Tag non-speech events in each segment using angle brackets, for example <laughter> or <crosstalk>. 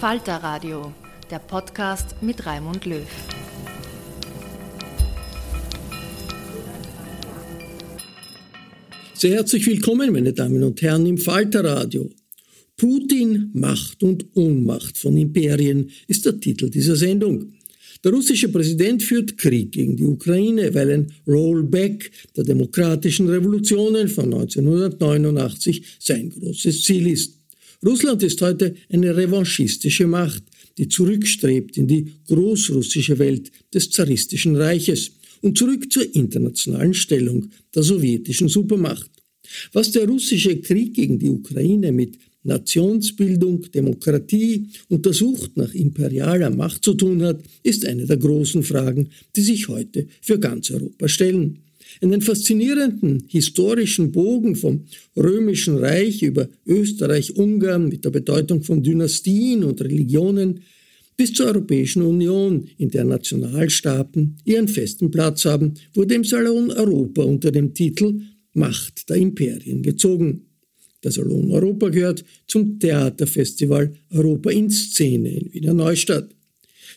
Falter Radio, der Podcast mit Raimund Löw. Sehr herzlich willkommen, meine Damen und Herren, im Falter Radio. Putin, Macht und Ohnmacht von Imperien ist der Titel dieser Sendung. Der russische Präsident führt Krieg gegen die Ukraine, weil ein Rollback der demokratischen Revolutionen von 1989 sein großes Ziel ist. Russland ist heute eine revanchistische Macht, die zurückstrebt in die großrussische Welt des zaristischen Reiches und zurück zur internationalen Stellung der sowjetischen Supermacht. Was der russische Krieg gegen die Ukraine mit Nationsbildung, Demokratie und der Sucht nach imperialer Macht zu tun hat, ist eine der großen Fragen, die sich heute für ganz Europa stellen einen faszinierenden historischen Bogen vom römischen Reich über Österreich-Ungarn mit der Bedeutung von Dynastien und Religionen bis zur Europäischen Union, in der Nationalstaaten ihren festen Platz haben, wurde im Salon Europa unter dem Titel Macht der Imperien gezogen. Der Salon Europa gehört zum Theaterfestival Europa in Szene in Wiener Neustadt.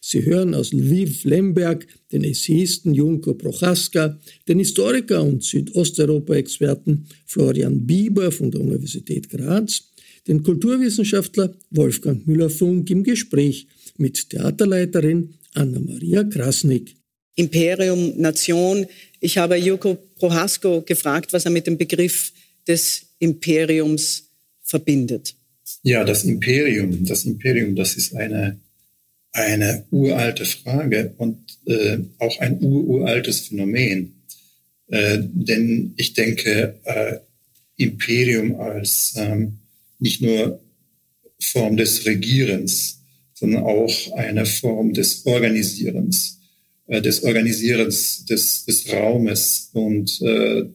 Sie hören aus Lviv Lemberg den Essayisten Junko Prochaska, den Historiker und Südosteuropa-Experten Florian Bieber von der Universität Graz, den Kulturwissenschaftler Wolfgang Müller-Funk im Gespräch mit Theaterleiterin Anna-Maria Krasnik. Imperium, Nation. Ich habe Joko Prohasko gefragt, was er mit dem Begriff des Imperiums verbindet. Ja, das Imperium, das Imperium, das ist eine eine uralte Frage und äh, auch ein uraltes Phänomen. Äh, denn ich denke, äh, Imperium als ähm, nicht nur Form des Regierens, sondern auch eine Form des Organisierens, äh, des Organisierens des, des Raumes und äh,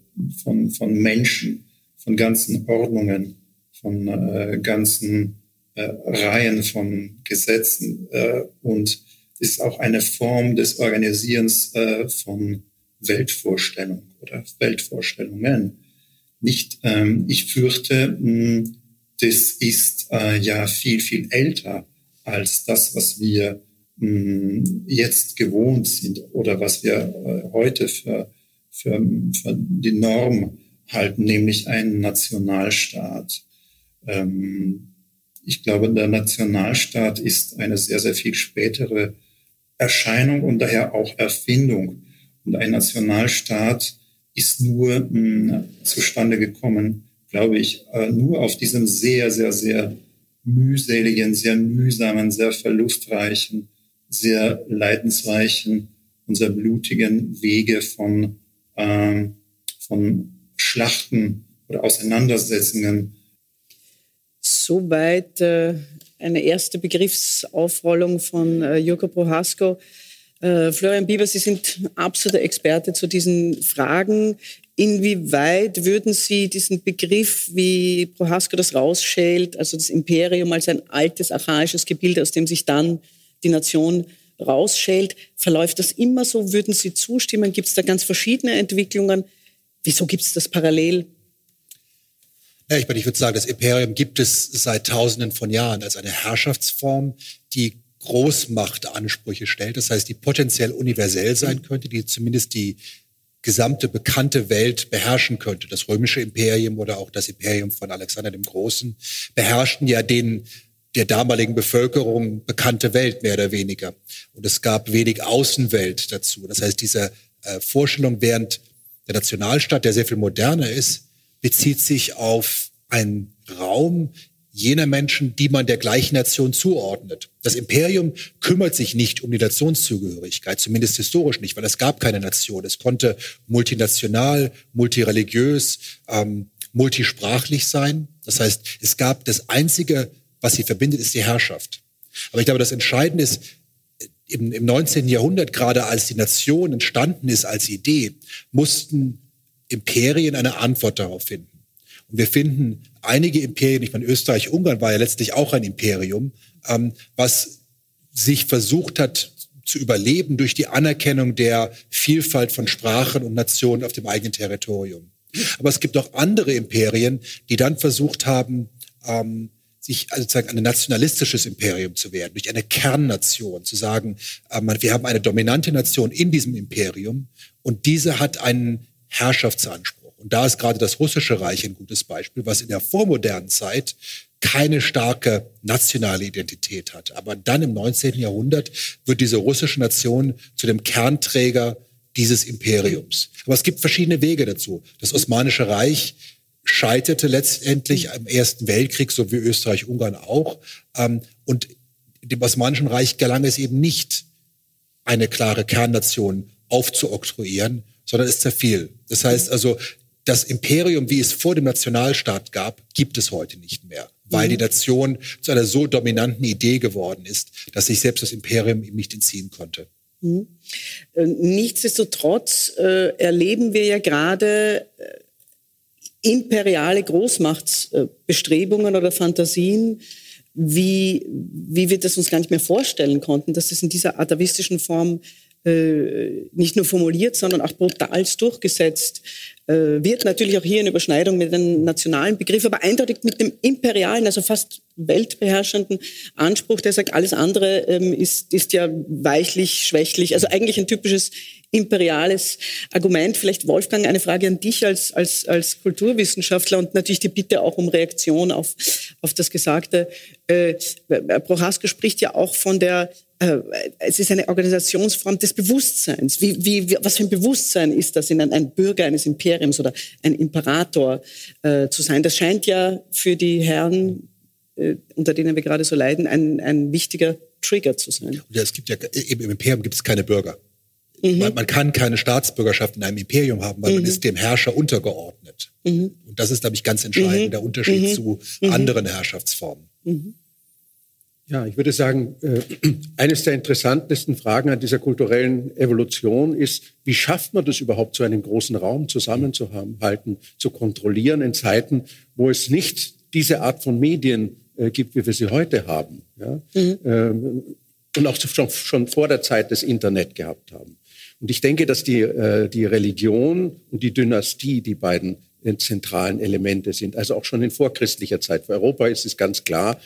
von, von Menschen, von ganzen Ordnungen, von äh, ganzen äh, Reihen von Gesetzen äh, und ist auch eine Form des Organisierens äh, von Weltvorstellung oder Weltvorstellungen. Nicht, ähm, ich fürchte, mh, das ist äh, ja viel, viel älter als das, was wir mh, jetzt gewohnt sind oder was wir äh, heute für, für, für die Norm halten, nämlich einen Nationalstaat. Ähm, ich glaube, der Nationalstaat ist eine sehr, sehr viel spätere Erscheinung und daher auch Erfindung. Und ein Nationalstaat ist nur mh, hm, zustande gekommen, glaube ich, äh, nur auf diesem sehr, sehr, sehr mühseligen, sehr mühsamen, sehr verlustreichen, sehr leidensreichen und sehr blutigen Wege von, ähm, von Schlachten oder Auseinandersetzungen. Soweit äh, eine erste Begriffsaufrollung von äh, Jurko Prohasko. Äh, Florian Bieber, Sie sind absoluter Experte zu diesen Fragen. Inwieweit würden Sie diesen Begriff, wie Prohasko das rausschält, also das Imperium als ein altes archaisches Gebilde, aus dem sich dann die Nation rausschält, verläuft das immer so? Würden Sie zustimmen? Gibt es da ganz verschiedene Entwicklungen? Wieso gibt es das parallel? Ja, ich, meine, ich würde sagen, das Imperium gibt es seit Tausenden von Jahren als eine Herrschaftsform, die Großmachtansprüche stellt. Das heißt, die potenziell universell sein könnte, die zumindest die gesamte bekannte Welt beherrschen könnte. Das römische Imperium oder auch das Imperium von Alexander dem Großen beherrschten ja den der damaligen Bevölkerung bekannte Welt mehr oder weniger. Und es gab wenig Außenwelt dazu. Das heißt, diese äh, Vorstellung während der Nationalstaat, der sehr viel moderner ist, bezieht sich auf einen Raum jener Menschen, die man der gleichen Nation zuordnet. Das Imperium kümmert sich nicht um die Nationszugehörigkeit, zumindest historisch nicht, weil es gab keine Nation. Es konnte multinational, multireligiös, ähm, multisprachlich sein. Das heißt, es gab das einzige, was sie verbindet, ist die Herrschaft. Aber ich glaube, das Entscheidende ist, im, im 19. Jahrhundert, gerade als die Nation entstanden ist als Idee, mussten Imperien eine Antwort darauf finden. Und wir finden einige Imperien, ich meine, Österreich, Ungarn war ja letztlich auch ein Imperium, ähm, was sich versucht hat zu überleben durch die Anerkennung der Vielfalt von Sprachen und Nationen auf dem eigenen Territorium. Aber es gibt auch andere Imperien, die dann versucht haben, ähm, sich also sozusagen ein nationalistisches Imperium zu werden, durch eine Kernnation, zu sagen, äh, wir haben eine dominante Nation in diesem Imperium und diese hat einen Herrschaftsanspruch. Und da ist gerade das russische Reich ein gutes Beispiel, was in der vormodernen Zeit keine starke nationale Identität hat. Aber dann im 19. Jahrhundert wird diese russische Nation zu dem Kernträger dieses Imperiums. Aber es gibt verschiedene Wege dazu. Das Osmanische Reich scheiterte letztendlich im Ersten Weltkrieg, so wie Österreich-Ungarn auch. Ähm, und dem Osmanischen Reich gelang es eben nicht, eine klare Kernnation aufzuoktroyieren, sondern es zerfiel. Das heißt also, das Imperium, wie es vor dem Nationalstaat gab, gibt es heute nicht mehr, weil mhm. die Nation zu einer so dominanten Idee geworden ist, dass sich selbst das Imperium ihm nicht entziehen konnte. Mhm. Äh, nichtsdestotrotz äh, erleben wir ja gerade äh, imperiale Großmachtsbestrebungen oder Fantasien, wie, wie wir das uns gar nicht mehr vorstellen konnten, dass das in dieser atavistischen Form äh, nicht nur formuliert, sondern auch brutalst durchgesetzt äh, wird. Natürlich auch hier in Überschneidung mit dem nationalen Begriff, aber eindeutig mit dem imperialen, also fast weltbeherrschenden Anspruch, der sagt, alles andere ähm, ist, ist ja weichlich, schwächlich. Also eigentlich ein typisches imperiales Argument. Vielleicht, Wolfgang, eine Frage an dich als, als, als Kulturwissenschaftler und natürlich die Bitte auch um Reaktion auf, auf das Gesagte. Äh, Prohaska spricht ja auch von der äh, es ist eine Organisationsform des Bewusstseins. Wie, wie, was für ein Bewusstsein ist das, in ein, ein Bürger eines Imperiums oder ein Imperator äh, zu sein? Das scheint ja für die Herren, äh, unter denen wir gerade so leiden, ein, ein wichtiger Trigger zu sein. Ja, es gibt ja im Imperium gibt es keine Bürger. Mhm. Man, man, kann keine Staatsbürgerschaft in einem Imperium haben, weil mhm. man ist dem Herrscher untergeordnet. Mhm. Und das ist, glaube ich, ganz entscheidend, mhm. der Unterschied mhm. zu mhm. anderen Herrschaftsformen. Ja, ich würde sagen, äh, <clears throat> eines der interessantesten Fragen an dieser kulturellen Evolution ist, wie schafft man das überhaupt, so einen großen Raum zusammenzuhalten, zu kontrollieren in Zeiten, wo es nicht diese Art von Medien äh, gibt, wie wir sie heute haben. Ja? Mhm. Ähm, und auch schon, schon vor der Zeit des Internet gehabt haben. Und ich denke, dass die, äh, die Religion und die Dynastie die beiden zentralen Elemente sind. Also auch schon in vorchristlicher Zeit. Für Europa ist es ganz klar,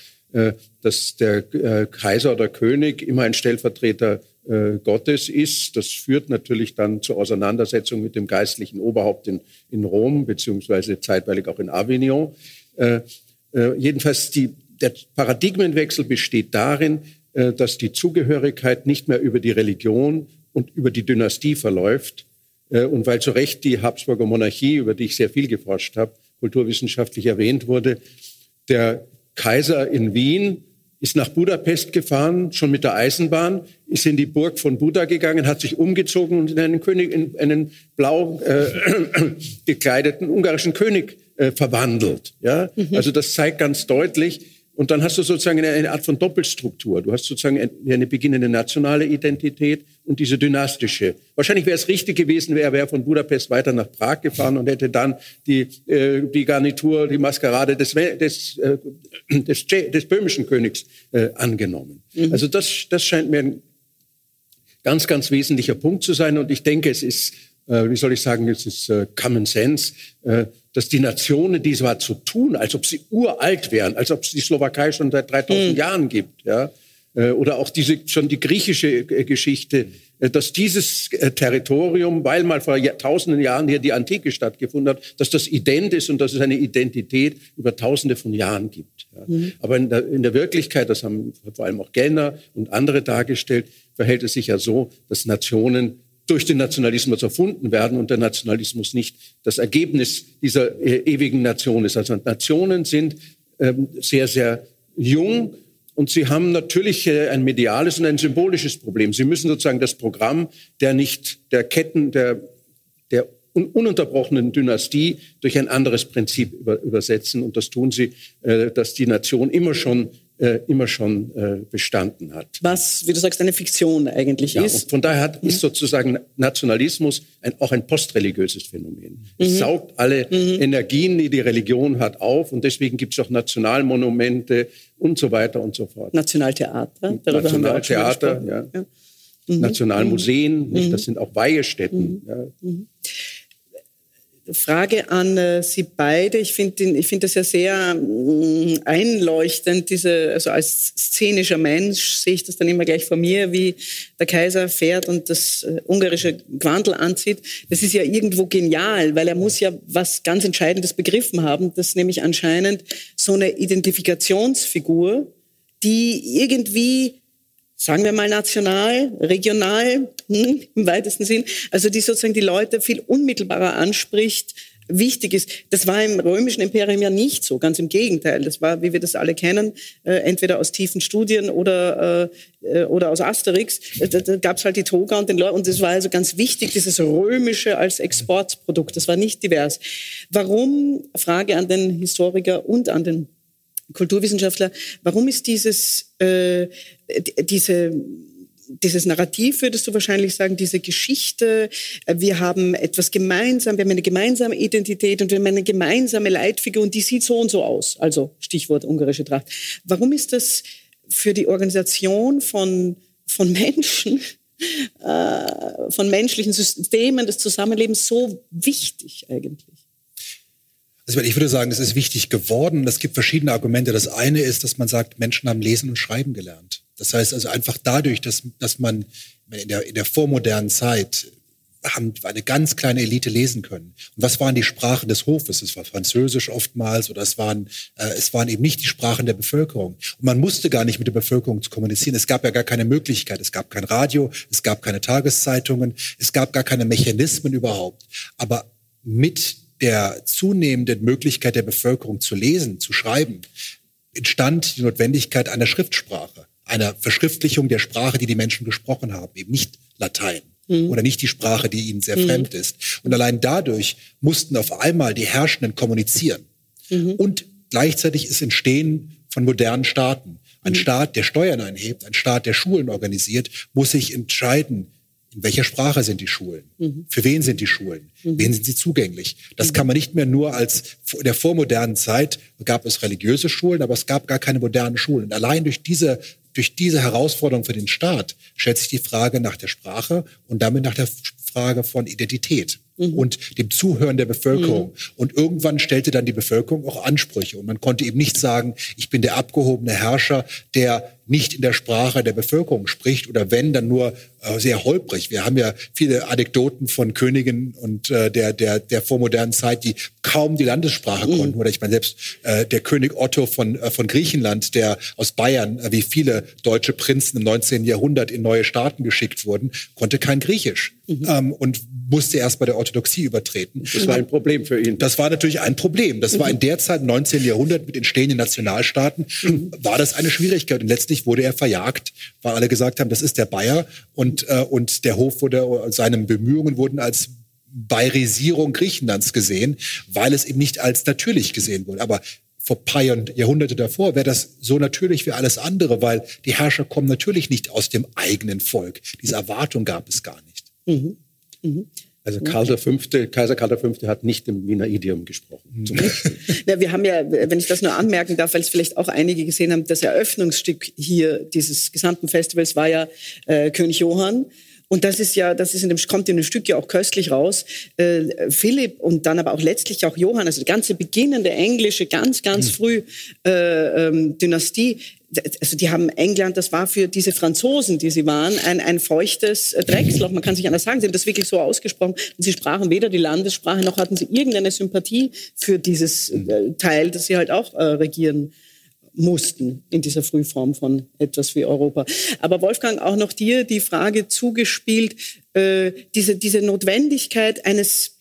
dass der äh, Kaiser oder König immer ein Stellvertreter äh, Gottes ist. Das führt natürlich dann zur Auseinandersetzung mit dem geistlichen Oberhaupt in, in Rom, beziehungsweise zeitweilig auch in Avignon. Äh, äh, jedenfalls die, der Paradigmenwechsel besteht darin, dass die Zugehörigkeit nicht mehr über die Religion und über die Dynastie verläuft, äh, und weil zu Recht die Habsburger Monarchie, über die ich sehr viel geforscht habe, kulturwissenschaftlich erwähnt wurde, der Kaiser in Wien ist nach Budapest gefahren, schon mit der Eisenbahn, ist in die Burg von Buda gegangen, hat sich umgezogen und in einen König, in einen blau äh, <clears throat> gekleideten ungarischen König äh, verwandelt. Ja, mhm. also das zeigt ganz deutlich, und dann hast du sozusagen eine, eine, Art von Doppelstruktur. Du hast sozusagen eine beginnende nationale Identität und diese dynastische. Wahrscheinlich wäre es richtig gewesen, wäre er von Budapest weiter nach Prag gefahren und hätte dann die, äh, die Garnitur, die Maskerade des, des, äh, des, des böhmischen Königs äh, angenommen. Mhm. Also das, das scheint mir ein ganz, ganz wesentlicher Punkt zu sein. Und ich denke, es ist, wie soll ich sagen, es ist äh, Common Sense, äh, dass die Nationen, die zwar zu tun, als ob sie uralt wären, als ob es die Slowakei schon seit 3000 mhm. Jahren gibt, ja, äh, oder auch diese schon die griechische äh, Geschichte, äh, dass dieses Territorium, weil mal vor tausenden Jahren hier die Antike stattgefunden hat, dass das ident ist und dass es eine Identität über tausende von Jahren gibt. Ja. Mhm. Aber in der, in der Wirklichkeit, das haben vor allem auch Gellner und andere dargestellt, verhält es sich ja so, dass Nationen durch den Nationalismus erfunden werden und der Nationalismus nicht das Ergebnis dieser äh, ewigen Nation ist. Also Nationen sind ähm, sehr, sehr jung und sie haben natürlich äh, ein mediales und ein symbolisches Problem. Sie müssen sozusagen das Programm der nicht der Ketten der der ununterbrochenen Dynastie durch ein anderes Prinzip über, übersetzen und das tun sie, äh, dass die Nation immer schon äh, immer schon äh, bestanden hat. Was, wie du sagst, eine Fiktion eigentlich ja, ist. von daher hat, mhm. ist sozusagen Nationalismus ein, auch ein postreligiöses Phänomen. Mhm. Es saugt alle mhm. Energien, die die Religion hat, auf und deswegen gibt es auch Nationalmonumente und so weiter und so fort. Nationaltheater, darüber Nationaltheater, haben wir auch schon ja. ja. Mhm. Nationalmuseen, mhm. das sind auch Weihestätten. Mhm. Ja. Frage an äh, Sie beide. Ich finde ich das ja sehr äh, einleuchtend, diese, also als szenischer Mensch sehe ich das dann immer gleich vor mir, wie der Kaiser fährt und das äh, ungarische Quandel anzieht. Das ist ja irgendwo genial, weil er muss ja was ganz Entscheidendes begriffen haben, dass nämlich anscheinend so eine Identifikationsfigur, die irgendwie sagen wir mal national, regional, hm, im weitesten Sinn, also die sozusagen die Leute viel unmittelbarer anspricht, wichtig ist. Das war im römischen Imperium ja nicht so, ganz im Gegenteil. Das war, wie wir das alle kennen, äh, entweder aus tiefen Studien oder, äh, oder aus Asterix. Äh, da, da gab es halt die Toga und den Leuten. Und das war also ganz wichtig, dieses römische als Exportprodukt. Das war nicht divers. Warum, Frage an den Historiker und an den Kulturwissenschaftler, warum ist dieses, äh, diese, dieses Narrativ, würdest du wahrscheinlich sagen, diese Geschichte, äh, wir haben etwas gemeinsam, wir haben eine gemeinsame Identität und wir haben eine gemeinsame Leitfigur und die sieht so und so aus. Also Stichwort ungarische Tracht. Warum ist das für die Organisation von, von Menschen, äh, von menschlichen Systemen des Zusammenlebens so wichtig eigentlich? Also ich würde sagen, es ist wichtig geworden. Es gibt verschiedene Argumente. Das eine ist, dass man sagt, Menschen haben lesen und schreiben gelernt. Das heißt also einfach dadurch, dass, dass man in der, in der vormodernen Zeit haben eine ganz kleine Elite lesen können. Und was waren die Sprachen des Hofes? Es war Französisch oftmals oder es waren, äh, es waren eben nicht die Sprachen der Bevölkerung. Und man musste gar nicht mit der Bevölkerung zu kommunizieren. Es gab ja gar keine Möglichkeit. Es gab kein Radio, es gab keine Tageszeitungen, es gab gar keine Mechanismen überhaupt. Aber mit der zunehmenden Möglichkeit der Bevölkerung zu lesen, zu schreiben, entstand die Notwendigkeit einer Schriftsprache, einer Verschriftlichung der Sprache, die die Menschen gesprochen haben, eben nicht Latein mhm. oder nicht die Sprache, die ihnen sehr mhm. fremd ist. Und allein dadurch mussten auf einmal die Herrschenden kommunizieren. Mhm. Und gleichzeitig ist Entstehen von modernen Staaten. Ein mhm. Staat, der Steuern einhebt, ein Staat, der Schulen organisiert, muss sich entscheiden, in welcher Sprache sind die Schulen? Mhm. Für wen sind die Schulen? Mhm. Wen sind sie zugänglich? Das mhm. kann man nicht mehr nur als in der vormodernen Zeit gab es religiöse Schulen, aber es gab gar keine modernen Schulen. Und allein durch diese durch diese Herausforderung für den Staat stellt sich die Frage nach der Sprache und damit nach der Frage von Identität mhm. und dem Zuhören der Bevölkerung. Mhm. Und irgendwann stellte dann die Bevölkerung auch Ansprüche. Und man konnte eben nicht sagen, ich bin der abgehobene Herrscher, der nicht in der Sprache der Bevölkerung spricht oder wenn, dann nur äh, sehr holprig. Wir haben ja viele Anekdoten von Königen und äh, der, der, der vormodernen Zeit, die kaum die Landessprache mhm. konnten. Oder ich meine, selbst äh, der König Otto von, äh, von Griechenland, der aus Bayern, äh, wie viele deutsche Prinzen im 19. Jahrhundert in neue Staaten geschickt wurden, konnte kein Griechisch. Mhm. Ähm, und musste erst bei der Orthodoxie übertreten. Das war ein Problem für ihn. Das war natürlich ein Problem. Das war in der Zeit, 19. Jahrhundert, mit entstehenden Nationalstaaten, mhm. war das eine Schwierigkeit. Und letztlich wurde er verjagt, weil alle gesagt haben, das ist der Bayer. Und, äh, und der Hof wurde, seine Bemühungen wurden als Bayerisierung Griechenlands gesehen, weil es eben nicht als natürlich gesehen wurde. Aber vor paar Jahrhunderte davor wäre das so natürlich wie alles andere, weil die Herrscher kommen natürlich nicht aus dem eigenen Volk. Diese Erwartung gab es gar nicht. Mhm. Mhm. Also Karl V., Kaiser Karl V. hat nicht im Wiener Idiom gesprochen. Mhm. Ja, <laughs> wir haben ja, wenn ich das nur anmerken darf, weil es vielleicht auch einige gesehen haben, das Eröffnungsstück hier dieses gesamten Festivals war ja äh, König Johann. Und das ist ja, das ist in dem, kommt in dem Stück ja auch köstlich raus. Äh, Philipp und dann aber auch letztlich auch Johann, also die ganze beginnende englische, ganz, ganz mhm. früh äh, ähm, Dynastie, also die haben England, das war für diese Franzosen, die sie waren, ein, ein feuchtes Drecksloch. Man kann sich anders sagen. Sie haben das wirklich so ausgesprochen. Und sie sprachen weder die Landessprache noch hatten sie irgendeine Sympathie für dieses äh, Teil, das sie halt auch äh, regieren mussten in dieser Frühform von etwas wie Europa. Aber Wolfgang, auch noch dir die Frage zugespielt, äh, diese, diese Notwendigkeit eines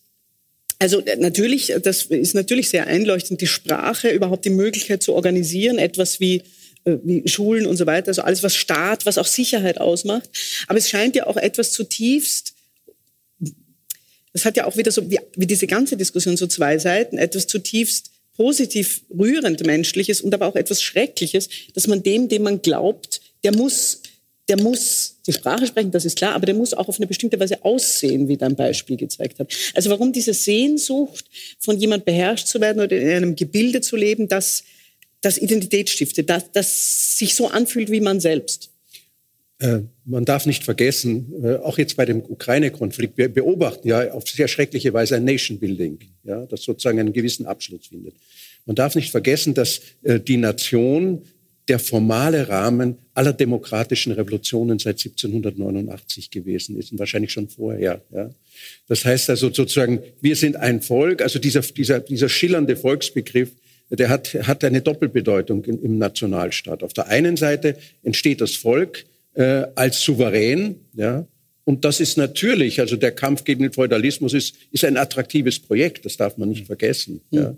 also äh, natürlich, das ist natürlich sehr einleuchtend, die Sprache, überhaupt die Möglichkeit zu organisieren, etwas wie äh, wie Schulen und so weiter, also alles, was Staat, was auch Sicherheit ausmacht. Aber es scheint ja auch etwas zutiefst, das hat ja auch wieder so, wie, wie diese ganze Diskussion so zwei Seiten, etwas zutiefst positiv rührend Menschliches und aber auch etwas Schreckliches, dass man dem, dem man glaubt, der muss, der muss die Sprache sprechen, das ist klar, aber der muss auch auf eine bestimmte Weise aussehen, wie dein Beispiel gezeigt hat. Also warum diese Sehnsucht, von jemand beherrscht zu werden oder in einem Gebilde zu leben, das das Identität stiftet, das, das sich so anfühlt wie man selbst. Äh, man darf nicht vergessen, äh, auch jetzt bei dem Ukraine-Konflikt, wir beobachten ja auf sehr schreckliche Weise ein Nation-Building, ja, das sozusagen einen gewissen Abschluss findet. Man darf nicht vergessen, dass äh, die Nation der formale Rahmen aller demokratischen Revolutionen seit 1789 gewesen ist und wahrscheinlich schon vorher. Ja. Das heißt also sozusagen, wir sind ein Volk, also dieser, dieser, dieser schillernde Volksbegriff, der hat, hat eine Doppelbedeutung im, im Nationalstaat. Auf der einen Seite entsteht das Volk äh, als souverän, ja, und das ist natürlich, also der Kampf gegen den Feudalismus ist, ist ein attraktives Projekt, das darf man nicht vergessen. Ja.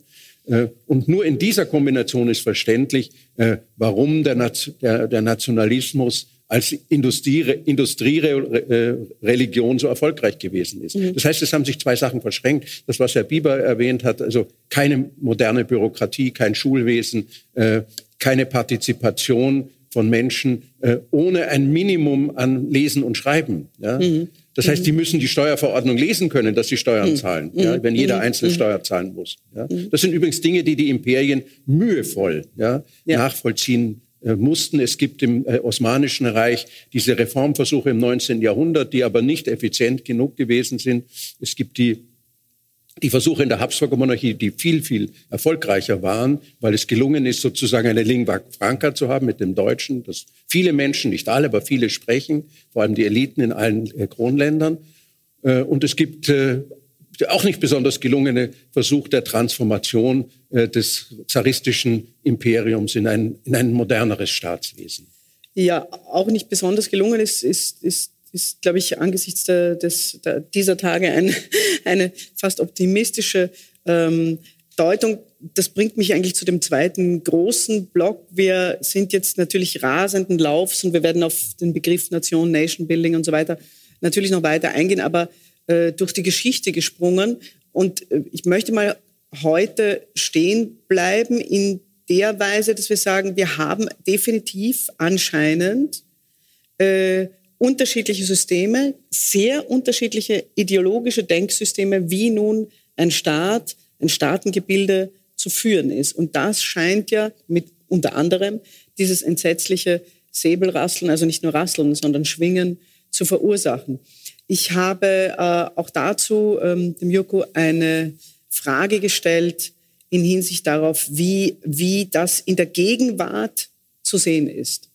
Äh, und nur in dieser Kombination ist verständlich, äh, warum der, der, der Nationalismus als Industriereligion so erfolgreich gewesen ist. Mhm. Das heißt, es haben sich zwei Sachen verschränkt. Das, was Herr Bieber erwähnt hat, also keine moderne Bürokratie, kein Schulwesen, äh, keine Partizipation von Menschen äh, ohne ein Minimum an Lesen und Schreiben. Ja? Mhm. Das heißt, die müssen die Steuerverordnung lesen können, dass sie Steuern mhm. zahlen, ja, mhm. wenn jeder mhm. einzelne Steuer zahlen muss. Ja. Das sind übrigens Dinge, die die Imperien mühevoll ja, nachvollziehen äh, mussten. Es gibt im äh, Osmanischen Reich diese Reformversuche im 19. Jahrhundert, die aber nicht effizient genug gewesen sind. Es gibt die die Versuche in der Habsburger Monarchie, die viel, viel erfolgreicher waren, weil es gelungen ist, sozusagen eine Lingua Franca zu haben mit dem Deutschen, das viele Menschen, nicht alle, aber viele sprechen, vor allem die Eliten in allen äh, Kronländern. Und es gibt auch nicht besonders gelungene Versuch der Transformation äh, des zaristischen Imperiums in ein, in ein moderneres Staatswesen. Ja, auch nicht besonders gelungen ist, ist, ist, ist glaube ich, angesichts der, des, der, dieser Tage ein, <laughs> eine fast optimistische ähm, Deutung. Das bringt mich eigentlich zu dem zweiten großen Block. Wir sind jetzt natürlich rasenden Laufs und wir werden auf den Begriff Nation, Nation Building und so weiter natürlich noch weiter eingehen, aber äh, durch die Geschichte gesprungen. Und äh, ich möchte mal heute stehen bleiben in der Weise, dass wir sagen, wir haben definitiv anscheinend äh, unterschiedliche Systeme, sehr unterschiedliche ideologische Denksysteme, wie nun ein Staat, ein Staatengebilde zu führen ist. Und das scheint ja mit unter anderem dieses entsetzliche Säbelrasseln, also nicht nur Rasseln, sondern Schwingen zu verursachen. Ich habe äh, auch dazu ähm, dem Joko eine Frage gestellt in Hinsicht darauf, wie, wie das in der Gegenwart zu sehen ist.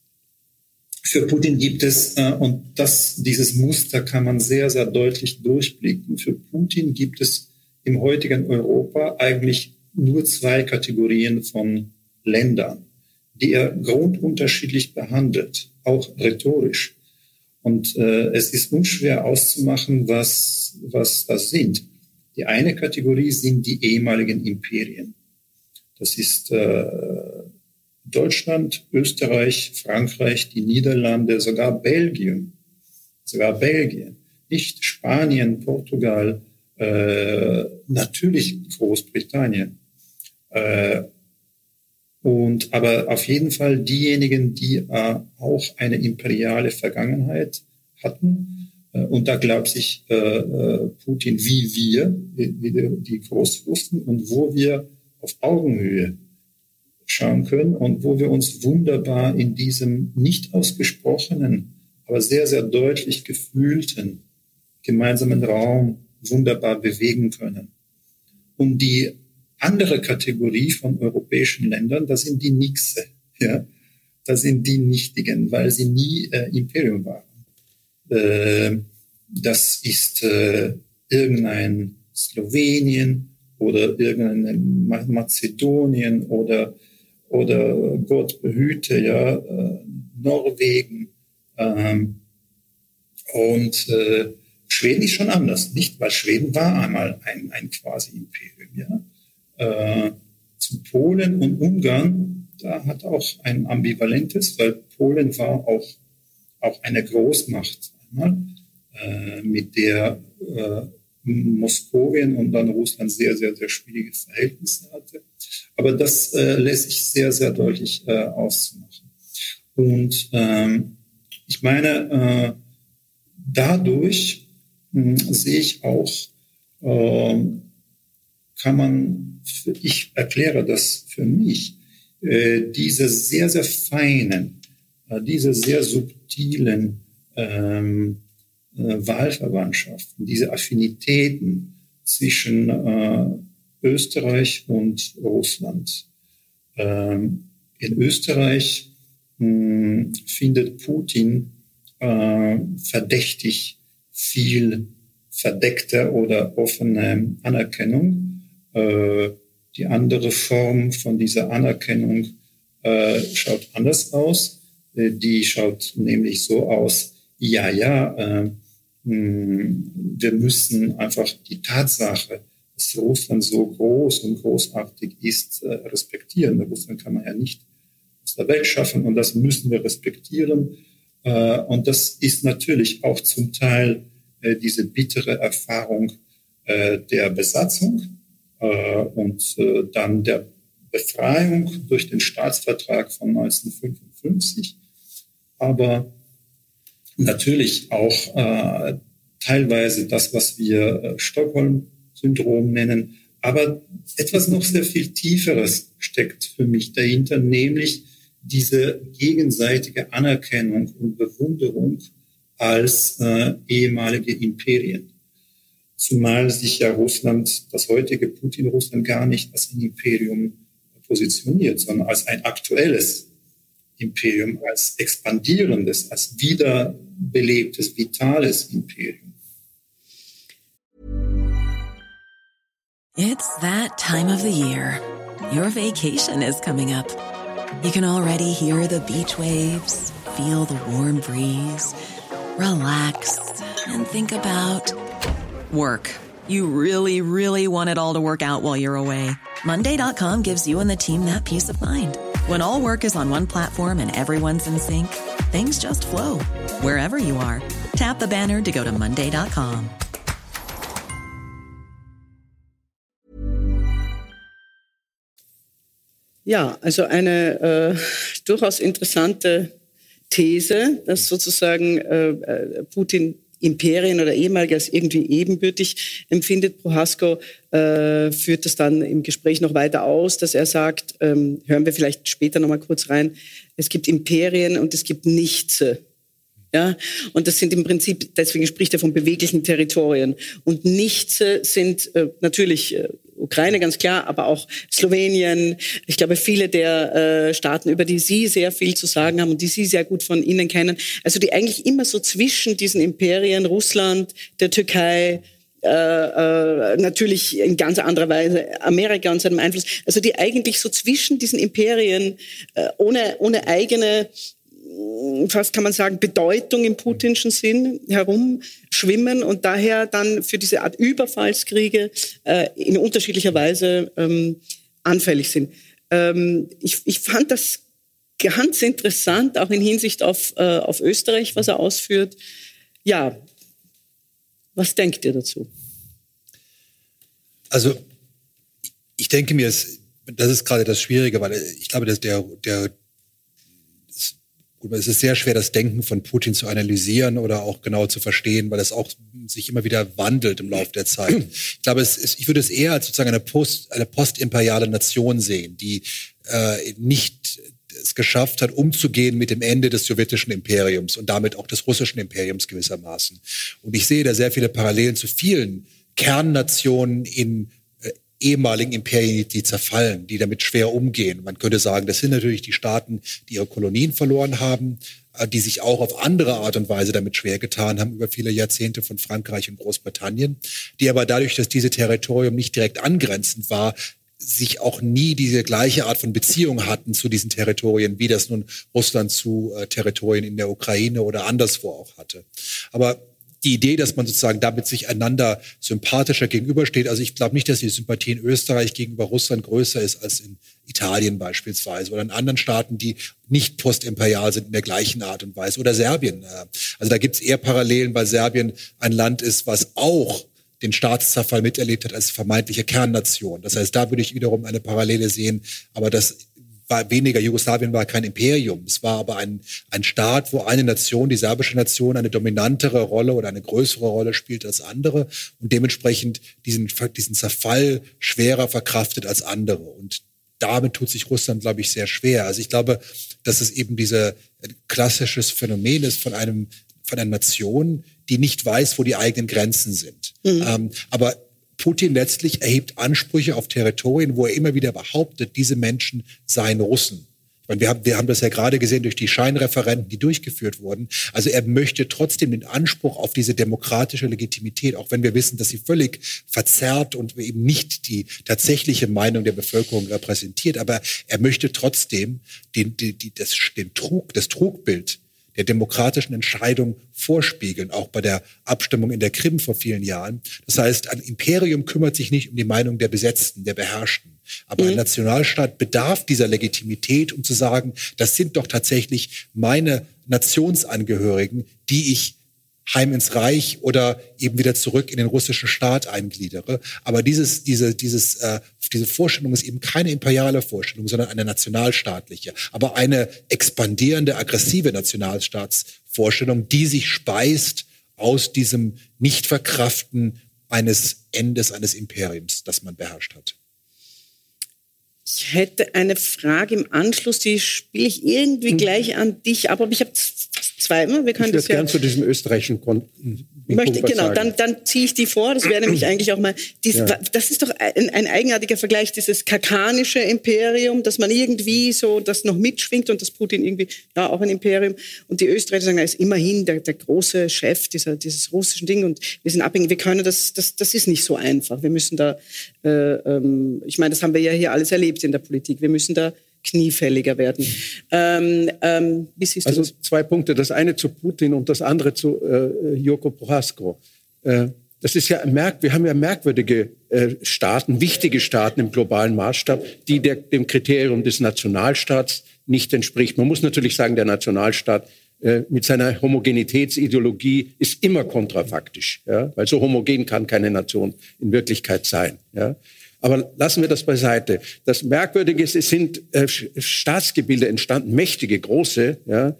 Für Putin gibt es, äh, und das, dieses Muster kann man sehr, sehr deutlich durchblicken, für Putin gibt es im heutigen Europa eigentlich nur zwei Kategorien von Ländern, die er grundunterschiedlich behandelt, auch rhetorisch. Und äh, es ist unschwer auszumachen, was, was das sind. Die eine Kategorie sind die ehemaligen Imperien. Das ist äh, Deutschland, Österreich, Frankreich, die Niederlande, sogar Belgien, sogar Belgien, nicht Spanien, Portugal, äh, natürlich Großbritannien. Äh, und aber auf jeden Fall diejenigen, die äh, auch eine imperiale Vergangenheit hatten. Äh, und da glaubt sich äh, äh, Putin wie wir, wie die Großfürsten, und wo wir auf Augenhöhe schauen können und wo wir uns wunderbar in diesem nicht ausgesprochenen, aber sehr, sehr deutlich gefühlten gemeinsamen Raum wunderbar bewegen können. Und die andere Kategorie von europäischen Ländern, das sind die Nixe. Ja? Das sind die Nichtigen, weil sie nie äh, Imperium waren. Äh, das ist äh, irgendein Slowenien oder irgendein Mazedonien oder oder Gott behüte, ja, äh, Norwegen. Ähm, und äh, Schweden ist schon anders, nicht? Weil Schweden war einmal ein, ein Quasi-Imperium, ja. Äh, zu Polen und Ungarn, da hat auch ein ambivalentes, weil Polen war auch, auch eine Großmacht einmal, äh, mit der äh, Moskowien und dann Russland sehr, sehr, sehr schwierige Verhältnisse hatte. Aber das äh, lässt sich sehr, sehr deutlich äh, ausmachen. Und ähm, ich meine, äh, dadurch äh, sehe ich auch, äh, kann man, ich erkläre das für mich, äh, diese sehr, sehr feinen, äh, diese sehr subtilen ähm, äh, Wahlverwandtschaften, diese Affinitäten zwischen äh, Österreich und Russland. Ähm, in Österreich mh, hm, findet Putin äh, verdächtig viel verdeckte oder offene Anerkennung. Äh, die andere Form von dieser Anerkennung äh, schaut anders aus. Äh, die schaut nämlich so aus, ja, ja, äh, wir müssen einfach die Tatsache, dass Russland so groß und großartig ist, äh, respektieren. Russland kann man ja nicht aus der Welt schaffen und das müssen wir respektieren. Äh, und das ist natürlich auch zum Teil äh, diese bittere Erfahrung der Besatzung und dann der Befreiung durch den Staatsvertrag von 1955. Aber natürlich auch teilweise das, was wir Stockholm Syndrom nennen. Aber etwas noch sehr viel Tieferes steckt für mich dahinter, nämlich diese gegenseitige Anerkennung und Bewunderung als äh, ehemalige Imperien. Zumal sich ja Russland, das heutige Putin-Russland, gar nicht als ein Imperium positioniert, sondern als ein aktuelles Imperium, als expandierendes, als wiederbelebtes, vitales Imperium. It's that time of the year. Your vacation is coming up. You can already hear the beach waves, feel the warm breeze, relax, and think about work. You really, really want it all to work out while you're away. Monday.com gives you and the team that peace of mind. When all work is on one platform and everyone's in sync, things just flow wherever you are. Tap the banner to go to Monday.com. Ja, also eine äh, durchaus interessante These, dass sozusagen äh, äh, Putin Imperien oder ehemalige als irgendwie ebenbürtig empfindet. Prohasko äh, führt das dann im Gespräch noch weiter aus, dass er sagt, ähm, hören wir vielleicht später noch mal kurz rein, es gibt Imperien und es gibt Nichtse. Ja, und das sind im Prinzip, deswegen spricht er von beweglichen Territorien. Und Nichtse sind äh, natürlich äh, Ukraine ganz klar, aber auch Slowenien. Ich glaube, viele der äh, Staaten, über die Sie sehr viel zu sagen haben und die Sie sehr gut von Ihnen kennen, also die eigentlich immer so zwischen diesen Imperien, Russland, der Türkei, äh, äh, natürlich in ganz anderer Weise Amerika und seinem Einfluss, also die eigentlich so zwischen diesen Imperien äh, ohne, ohne eigene fast kann man sagen, Bedeutung im putinschen Sinn herumschwimmen und daher dann für diese Art Überfallskriege äh, in unterschiedlicher Weise ähm, anfällig sind. Ähm, ich, ich fand das ganz interessant, auch in Hinsicht auf, äh, auf Österreich, was er ausführt. Ja, was denkt ihr dazu? Also ich denke mir, das ist gerade das Schwierige, weil ich glaube, dass der, der Gut, es ist sehr schwer, das Denken von Putin zu analysieren oder auch genau zu verstehen, weil es auch sich immer wieder wandelt im Laufe der Zeit. Ich glaube, ist, ich würde es eher als sozusagen eine, Post, eine postimperiale Nation sehen, die äh, nicht es geschafft hat, umzugehen mit dem Ende des sowjetischen Imperiums und damit auch des russischen Imperiums gewissermaßen. Und ich sehe da sehr viele Parallelen zu vielen Kernnationen in ehemaligen Imperien, die zerfallen, die damit schwer umgehen. Man könnte sagen, das sind natürlich die Staaten, die ihre Kolonien verloren haben, äh, die sich auch auf andere Art und Weise damit schwer getan haben über viele Jahrzehnte von Frankreich und Großbritannien, die aber dadurch, dass diese Territorium nicht direkt angrenzend war, sich auch nie diese gleiche Art von Beziehung hatten zu diesen Territorien, wie das nun Russland zu äh, Territorien in der Ukraine oder anderswo auch hatte. Aber die Idee, dass man sozusagen damit sich einander sympathischer gegenübersteht. Also ich glaube nicht, dass die Sympathie in Österreich gegenüber Russland größer ist als in Italien beispielsweise oder in anderen Staaten, die nicht postimperial sind in der gleichen Art und Weise oder Serbien. Also da gibt es eher Parallelen, weil Serbien ein Land ist, was auch den Staatszerfall miterlebt hat als vermeintliche Kernnation. Das heißt, da würde ich wiederum eine Parallele sehen. Aber das war weniger, Jugoslawien war kein Imperium. Es war aber ein, ein Staat, wo eine Nation, die serbische Nation, eine dominantere Rolle oder eine größere Rolle spielt als andere und dementsprechend diesen, diesen Zerfall schwerer verkraftet als andere. Und damit tut sich Russland, glaube ich, sehr schwer. Also ich glaube, dass es eben diese klassisches Phänomen ist von einem von einer Nation, die nicht weiß, wo die eigenen Grenzen sind. Mhm. Ähm, aber Putin letztlich erhebt Ansprüche auf Territorien, wo er immer wieder behauptet, diese Menschen seien Russen. Meine, wir, haben, wir haben das ja gerade gesehen durch die Scheinreferenten, die durchgeführt wurden. Also er möchte trotzdem den Anspruch auf diese demokratische Legitimität, auch wenn wir wissen, dass sie völlig verzerrt und eben nicht die tatsächliche Meinung der Bevölkerung repräsentiert. Aber er möchte trotzdem den, den, das, den Trug, das Trugbild der demokratischen Entscheidung vorspiegeln, auch bei der Abstimmung in der Krim vor vielen Jahren. Das heißt, ein Imperium kümmert sich nicht um die Meinung der Besetzten, der Beherrschten. Aber mhm. ein Nationalstaat bedarf dieser Legitimität, um zu sagen, das sind doch tatsächlich meine Nationsangehörigen, die ich heim ins Reich oder eben wieder zurück in den russischen Staat eingliedere. Aber dieses, diese, dieses, äh, diese Vorstellung ist eben keine imperiale Vorstellung, sondern eine nationalstaatliche, aber eine expandierende, aggressive Nationalstaatsvorstellung, die sich speist aus diesem Nichtverkraften eines Endes eines Imperiums, das man beherrscht hat. Ich hätte eine Frage im Anschluss, die spiele ich irgendwie hm. gleich an dich ab, aber ich habe zweimal. Wir können ich würde ja, gern zu diesem österreichischen Konten. Möchte, genau, dann, dann ziehe ich die vor. Das wäre nämlich <clears throat> eigentlich auch mal, dies, ja. das ist doch ein, ein, eigenartiger Vergleich, dieses kakanische Imperium, dass man irgendwie so das noch mitschwingt und das Putin irgendwie, ja, auch ein Imperium. Und die Österreicher sagen, er ist immerhin der, der große Chef dieser, dieses russischen Ding und wir sind abhängig, wir können das, das, das ist nicht so einfach. Wir müssen da, äh, ähm, ich meine, das haben wir ja hier alles erlebt in der Politik. Wir müssen da kniefälliger werden. Ähm, ähm, wie siehst du also das? zwei Punkte, das eine zu Putin und das andere zu äh, Joko Prohasko. Äh, das ist ja merk wir haben ja merkwürdige äh, Staaten, wichtige Staaten im globalen Maßstab, die der, dem Kriterium des Nationalstaats nicht entspricht. Man muss natürlich sagen, der Nationalstaat äh, mit seiner Homogenitätsideologie ist immer kontrafaktisch, ja? weil so homogen kann keine Nation in Wirklichkeit sein. Ja? Aber lassen wir das beiseite. Das Merkwürdige ist, es sind äh, Staatsgebilde entstanden, mächtige, große, ja,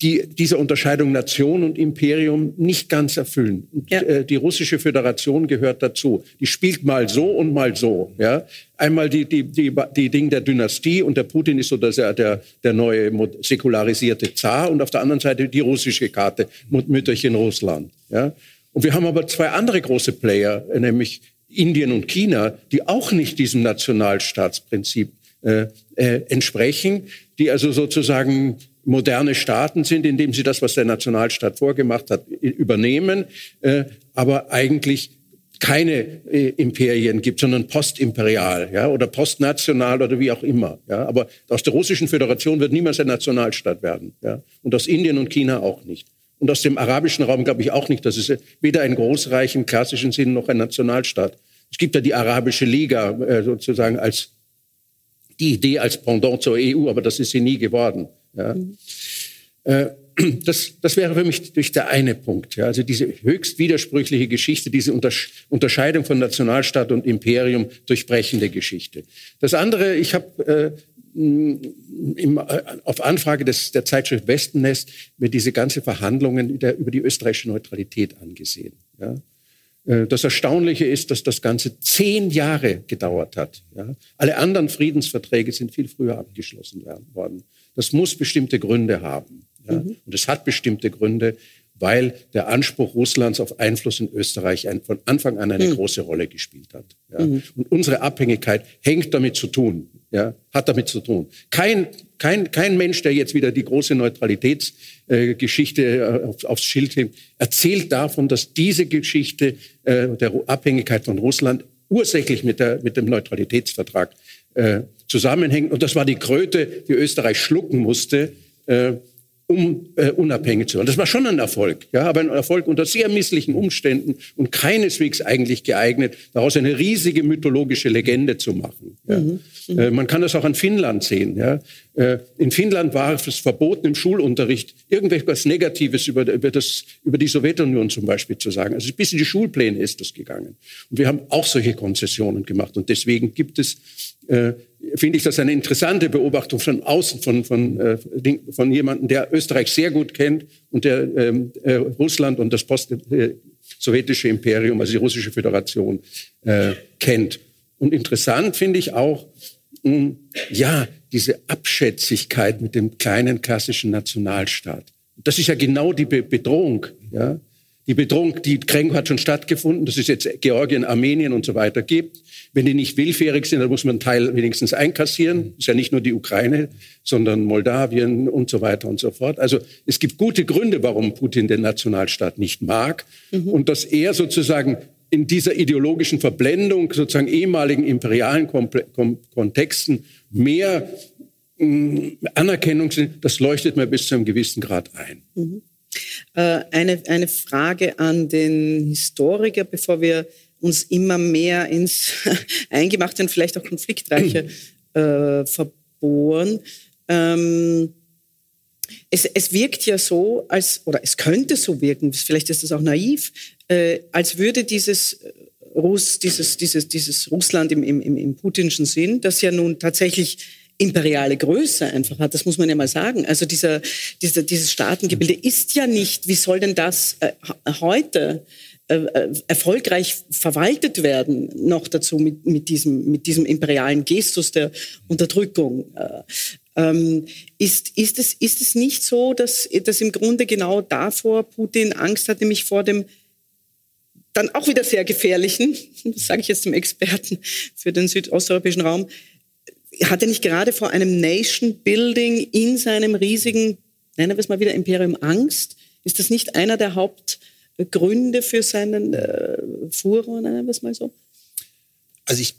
die diese Unterscheidung Nation und Imperium nicht ganz erfüllen. Und, ja. äh, die russische Föderation gehört dazu. Die spielt mal so und mal so. Ja? Einmal die, die, die, die Ding der Dynastie und der Putin ist so dass er der, der neue säkularisierte Zar und auf der anderen Seite die russische Karte, Mütterchen Russland. Ja? Und wir haben aber zwei andere große Player, nämlich Indien und China, die auch nicht diesem Nationalstaatsprinzip äh, äh, entsprechen, die also sozusagen moderne Staaten sind, indem sie das, was der Nationalstaat vorgemacht hat, übernehmen, äh, aber eigentlich keine äh, Imperien gibt, sondern postimperial ja, oder postnational oder wie auch immer. Ja. Aber aus der Russischen Föderation wird niemals ein Nationalstaat werden. Ja. Und aus Indien und China auch nicht. Und aus dem arabischen Raum glaube ich auch nicht. Das ist weder ein Großreich im klassischen Sinn noch ein Nationalstaat. Es gibt ja die Arabische Liga äh, sozusagen als die Idee als Pendant zur EU, aber das ist sie nie geworden. Ja. Äh, <clears throat> das, das wäre für mich durch der eine Punkt. Ja. Also diese höchst widersprüchliche Geschichte, diese Unterscheidung von Nationalstaat und Imperium durchbrechende Geschichte. Das andere, ich habe äh, äh, auf Anfrage des, der Zeitschrift Westennest mir diese ganze Verhandlungen der, über die österreichische Neutralität angesehen. Ja. Äh, das Erstaunliche ist, dass das Ganze zehn Jahre gedauert hat. Ja. Alle anderen Friedensverträge sind viel früher abgeschlossen worden. Das muss bestimmte Gründe haben. Ja? Mhm. Und es hat bestimmte Gründe, weil der Anspruch Russlands auf Einfluss in Österreich ein, von Anfang an eine mhm. große Rolle gespielt hat. Ja? Mhm. Und unsere Abhängigkeit hängt damit zu tun, ja? hat damit zu tun. Kein, kein, kein Mensch, der jetzt wieder die große Neutralitätsgeschichte äh, auf, aufs Schild hängt, erzählt davon, dass diese Geschichte äh, der Abhängigkeit von Russland ursächlich mit, der, mit dem Neutralitätsvertrag äh, zusammenhängt. Und das war die Kröte, die Österreich schlucken musste, äh, um äh, unabhängig zu werden. Das war schon ein Erfolg, ja, aber ein Erfolg unter sehr misslichen Umständen und keineswegs eigentlich geeignet, daraus eine riesige mythologische Legende zu machen. Ja. Mhm. Mhm. Äh, man kann das auch an Finnland sehen. Ja. Äh, in Finnland war es verboten, im Schulunterricht irgendetwas Negatives über, über, das, über die Sowjetunion zum Beispiel zu sagen. Also bis in die Schulpläne ist das gegangen. Und wir haben auch solche Konzessionen gemacht. Und deswegen gibt es äh, finde ich das eine interessante Beobachtung von außen, von, von, äh, von jemandem, der Österreich sehr gut kennt und der ähm, äh, Russland und das post-sowjetische Imperium, also die russische Föderation, äh, kennt. Und interessant finde ich auch, mh, hm, ja, diese Abschätzigkeit mit dem kleinen klassischen Nationalstaat. Das ist ja genau die Be Bedrohung, ja. Die Bedrohung, die Kränkung hat schon stattgefunden, dass es jetzt Georgien, Armenien und so weiter gibt. Wenn die nicht willfährig sind, dann muss man einen Teil wenigstens einkassieren. Das ist ja nicht nur die Ukraine, sondern Moldawien und so weiter und so fort. Also es gibt gute Gründe, warum Putin den Nationalstaat nicht mag. Mhm. Und dass er sozusagen in dieser ideologischen Verblendung sozusagen ehemaligen imperialen Kontexten mehr mh, Anerkennung sind, das leuchtet mir bis zu einem gewissen Grad ein. Mhm. Äh, eine, eine Frage an den Historiker, bevor wir uns immer mehr ins <laughs> Eingemachte und vielleicht auch konfliktreiche äh, verbohren. Ähm, es, es, wirkt ja so, als, oder es könnte so wirken, vielleicht ist das auch naiv, äh, als würde dieses äh, Russ, dieses, dieses, dieses Russland im, im, im putinschen Sinn, das ja nun tatsächlich imperiale Größe einfach hat, das muss man ja mal sagen. Also dieser, dieser, dieses Staatengebilde ist ja nicht, wie soll denn das äh, heute äh, äh, erfolgreich verwaltet werden, noch dazu mit, mit, diesem, mit diesem imperialen Gestus der Unterdrückung. Äh, ähm, ist, ist, es, ist es nicht so, dass, dass im Grunde genau davor Putin Angst hat, nämlich vor dem dann auch wieder sehr gefährlichen, das <laughs> sage ich jetzt dem Experten für den südosteuropäischen Raum, hat er nicht gerade vor einem Nation Building in seinem riesigen, nennen wir es mal wieder Imperium Angst? Ist das nicht einer der Haupt Gründe für seinen äh, Furor, nennen wir es mal so? Also ich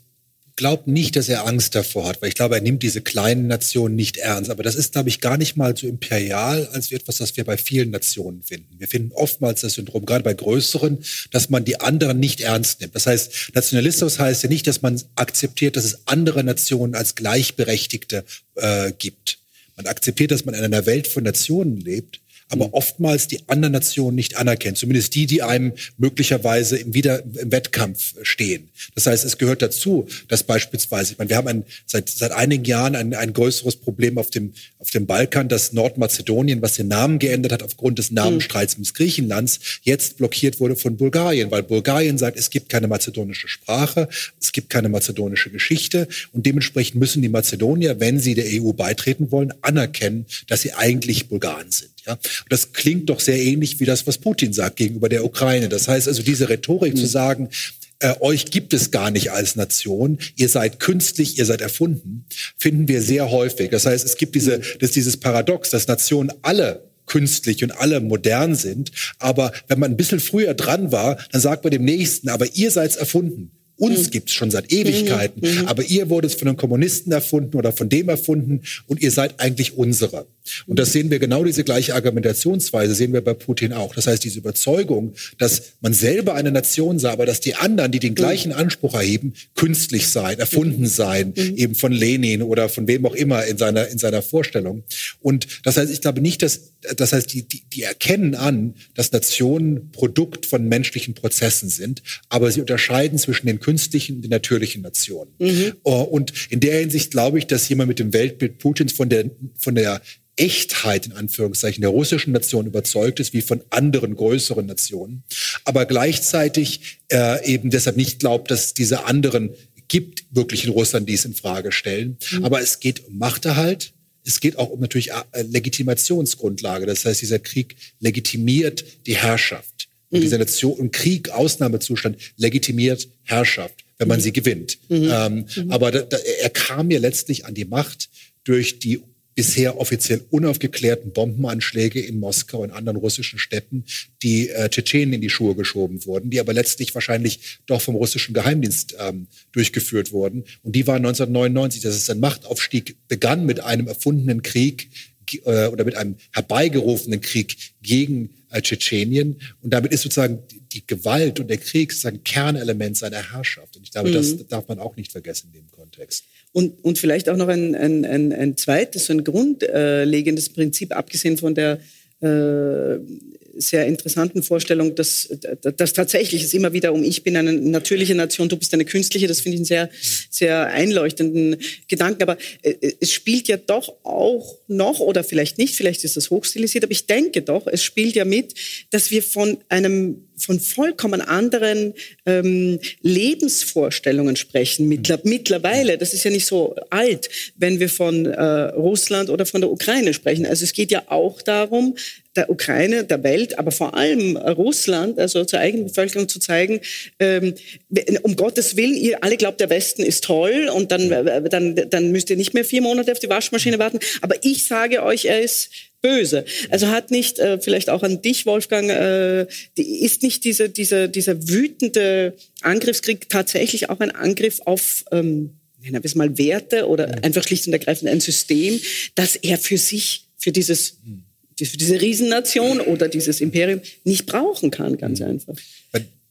glaube nicht, dass er Angst davor hat, weil ich glaube, er nimmt diese kleinen Nationen nicht ernst. Aber das ist, glaube ich, gar nicht mal so imperial als etwas, was wir bei vielen Nationen finden. Wir finden oftmals das Syndrom, gerade bei größeren, dass man die anderen nicht ernst nimmt. Das heißt, Nationalismus heißt ja nicht, dass man akzeptiert, dass es andere Nationen als Gleichberechtigte äh, gibt. Man akzeptiert, dass man in einer Welt von Nationen lebt aber mhm. oftmals die anderen Nationen nicht anerkennt. Zumindest die, die einem möglicherweise im, Wieder im Wettkampf stehen. Das heißt, es gehört dazu, dass beispielsweise, ich meine, wir haben ein, seit, seit einigen Jahren ein, ein größeres Problem auf dem, auf dem Balkan, dass Nordmazedonien, was den Namen geändert hat aufgrund des Namenstreits mit Griechenlands, jetzt blockiert wurde von Bulgarien, weil Bulgarien sagt, es gibt keine mazedonische Sprache, es gibt keine mazedonische Geschichte und dementsprechend müssen die Mazedonier, wenn sie der EU beitreten wollen, anerkennen, dass sie eigentlich Bulgaren sind. Ja? Und das klingt doch sehr ähnlich wie das, was Putin sagt gegenüber der Ukraine. Das heißt also, diese Rhetorik mhm. zu sagen, äh, euch gibt es gar nicht als Nation, ihr seid künstlich, ihr seid erfunden, finden wir sehr häufig. Das heißt, es gibt diese, das, dieses Paradox, dass Nationen alle künstlich und alle modern sind. Aber wenn man ein bisschen früher dran war, dann sagt man dem Nächsten, aber ihr seid erfunden. Uns mhm. gibt's schon seit Ewigkeiten, mhm. mhm. aber ihr wurdet von den Kommunisten erfunden oder von dem erfunden und ihr seid eigentlich unsere. Und das sehen wir genau diese gleiche Argumentationsweise sehen wir bei Putin auch. Das heißt, diese Überzeugung, dass man selber eine Nation sei, aber dass die anderen, die den gleichen Anspruch erheben, künstlich seien, erfunden seien, mhm. eben von Lenin oder von wem auch immer in seiner in seiner Vorstellung. Und das heißt, ich glaube nicht, dass das heißt, die, die, die erkennen an, dass Nationen Produkt von menschlichen Prozessen sind, aber sie unterscheiden zwischen den künstlichen und den natürlichen Nationen. Mhm. Und in der Hinsicht glaube ich, dass jemand mit dem Weltbild Putins von der von der Echtheit in Anführungszeichen der russischen Nation überzeugt ist, wie von anderen größeren Nationen, aber gleichzeitig äh, eben deshalb nicht glaubt, dass diese anderen gibt wirklich in Russland, die es in Frage stellen. Mhm. Aber es geht um Machterhalt, es geht auch um natürlich äh, Legitimationsgrundlage. Das heißt, dieser Krieg legitimiert die Herrschaft. Und mhm. dieser Nation, Krieg, Ausnahmezustand, legitimiert Herrschaft, wenn man mhm. sie gewinnt. Mhm. Ähm, mhm. aber da, da, er kam ja letztlich an die Macht durch die bisher offiziell unaufgeklärten Bombenanschläge in Moskau und anderen russischen Städten, die äh, Tschetschenen in die Schuhe geschoben wurden, die aber letztlich wahrscheinlich doch vom russischen Geheimdienst ähm, durchgeführt wurden. Und die waren 1999, dass es ein Machtaufstieg begann mit einem erfundenen Krieg äh, oder mit einem herbeigerufenen Krieg gegen äh, Tschetschenien. Und damit ist sozusagen die Gewalt und der Krieg sozusagen Kernelement seiner Herrschaft. Und ich glaube, mhm. das darf man auch nicht vergessen in dem Kontext. Und, und vielleicht auch noch ein, ein, ein, ein zweites, so ein grundlegendes Prinzip, abgesehen von der äh, sehr interessanten Vorstellung, dass, dass tatsächlich es immer wieder um ich bin eine natürliche Nation, du bist eine künstliche, das finde ich einen sehr, sehr einleuchtenden Gedanken. Aber äh, es spielt ja doch auch noch, oder vielleicht nicht, vielleicht ist das hochstilisiert, aber ich denke doch, es spielt ja mit, dass wir von einem von vollkommen anderen ähm, Lebensvorstellungen sprechen mittlerweile. Das ist ja nicht so alt, wenn wir von äh, Russland oder von der Ukraine sprechen. Also es geht ja auch darum, der Ukraine, der Welt, aber vor allem Russland, also zur eigenen Bevölkerung zu zeigen, ähm, um Gottes Willen, ihr alle glaubt, der Westen ist toll und dann, dann, dann müsst ihr nicht mehr vier Monate auf die Waschmaschine warten. Aber ich sage euch, er ist böse. Also hat nicht, äh, vielleicht auch an dich, Wolfgang, äh, die, ist nicht diese, diese, dieser wütende Angriffskrieg tatsächlich auch ein Angriff auf, ähm, nennen wir es mal, Werte oder einfach schlicht und ergreifend ein System, das er für sich, für dieses hm diese Riesennation oder dieses Imperium nicht brauchen kann, ganz einfach.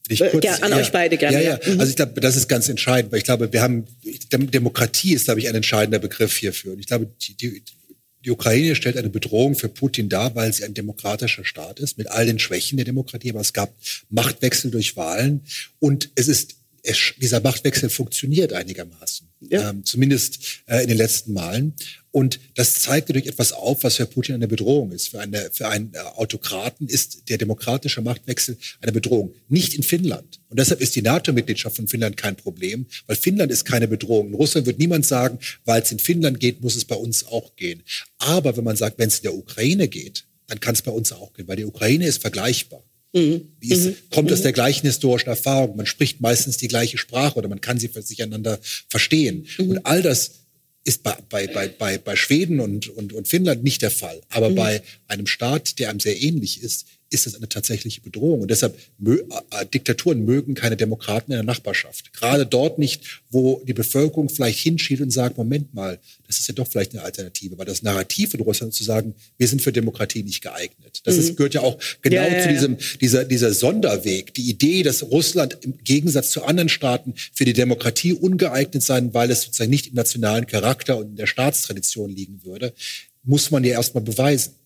Ich kurz, ja, an ja, euch beide gerne. Ja, ja. Mhm. Also ich glaube, das ist ganz entscheidend, weil ich glaube, wir haben Demokratie ist, glaube ich, ein entscheidender Begriff hierfür. Und ich glaube, die, die Ukraine stellt eine Bedrohung für Putin dar, weil sie ein demokratischer Staat ist, mit all den Schwächen der Demokratie. Aber es gab Machtwechsel durch Wahlen und es ist es, dieser Machtwechsel funktioniert einigermaßen, ja. ähm, zumindest äh, in den letzten Malen. Und das zeigt natürlich etwas auf, was für Putin eine Bedrohung ist. Für, eine, für einen äh, Autokraten ist der demokratische Machtwechsel eine Bedrohung. Nicht in Finnland. Und deshalb ist die NATO-Mitgliedschaft von Finnland kein Problem, weil Finnland ist keine Bedrohung. In Russland wird niemand sagen, weil es in Finnland geht, muss es bei uns auch gehen. Aber wenn man sagt, wenn es in der Ukraine geht, dann kann es bei uns auch gehen, weil die Ukraine ist vergleichbar. Mhm. Ist, mhm. kommt aus mhm. der gleichen historischen Erfahrung. Man spricht meistens die gleiche Sprache oder man kann sie für sich einander verstehen. Mhm. Und all das ist bei, bei, bei, bei, bei Schweden und, und, und Finnland nicht der Fall. Aber mhm. bei einem Staat, der einem sehr ähnlich ist, ist es eine tatsächliche Bedrohung. Und deshalb mö äh, Diktaturen mögen keine Demokraten in der Nachbarschaft. Gerade dort nicht, wo die Bevölkerung vielleicht hinschielt und sagt, Moment mal, das ist ja doch vielleicht eine Alternative. Weil das Narrativ in Russland zu sagen, wir sind für Demokratie nicht geeignet. Das mhm. ist, gehört ja auch genau ja, ja, zu diesem, dieser, dieser Sonderweg. Die Idee, dass Russland im Gegensatz zu anderen Staaten für die Demokratie ungeeignet sein, weil es sozusagen nicht im nationalen Charakter und in der Staatstradition liegen würde, muss man ja erstmal beweisen.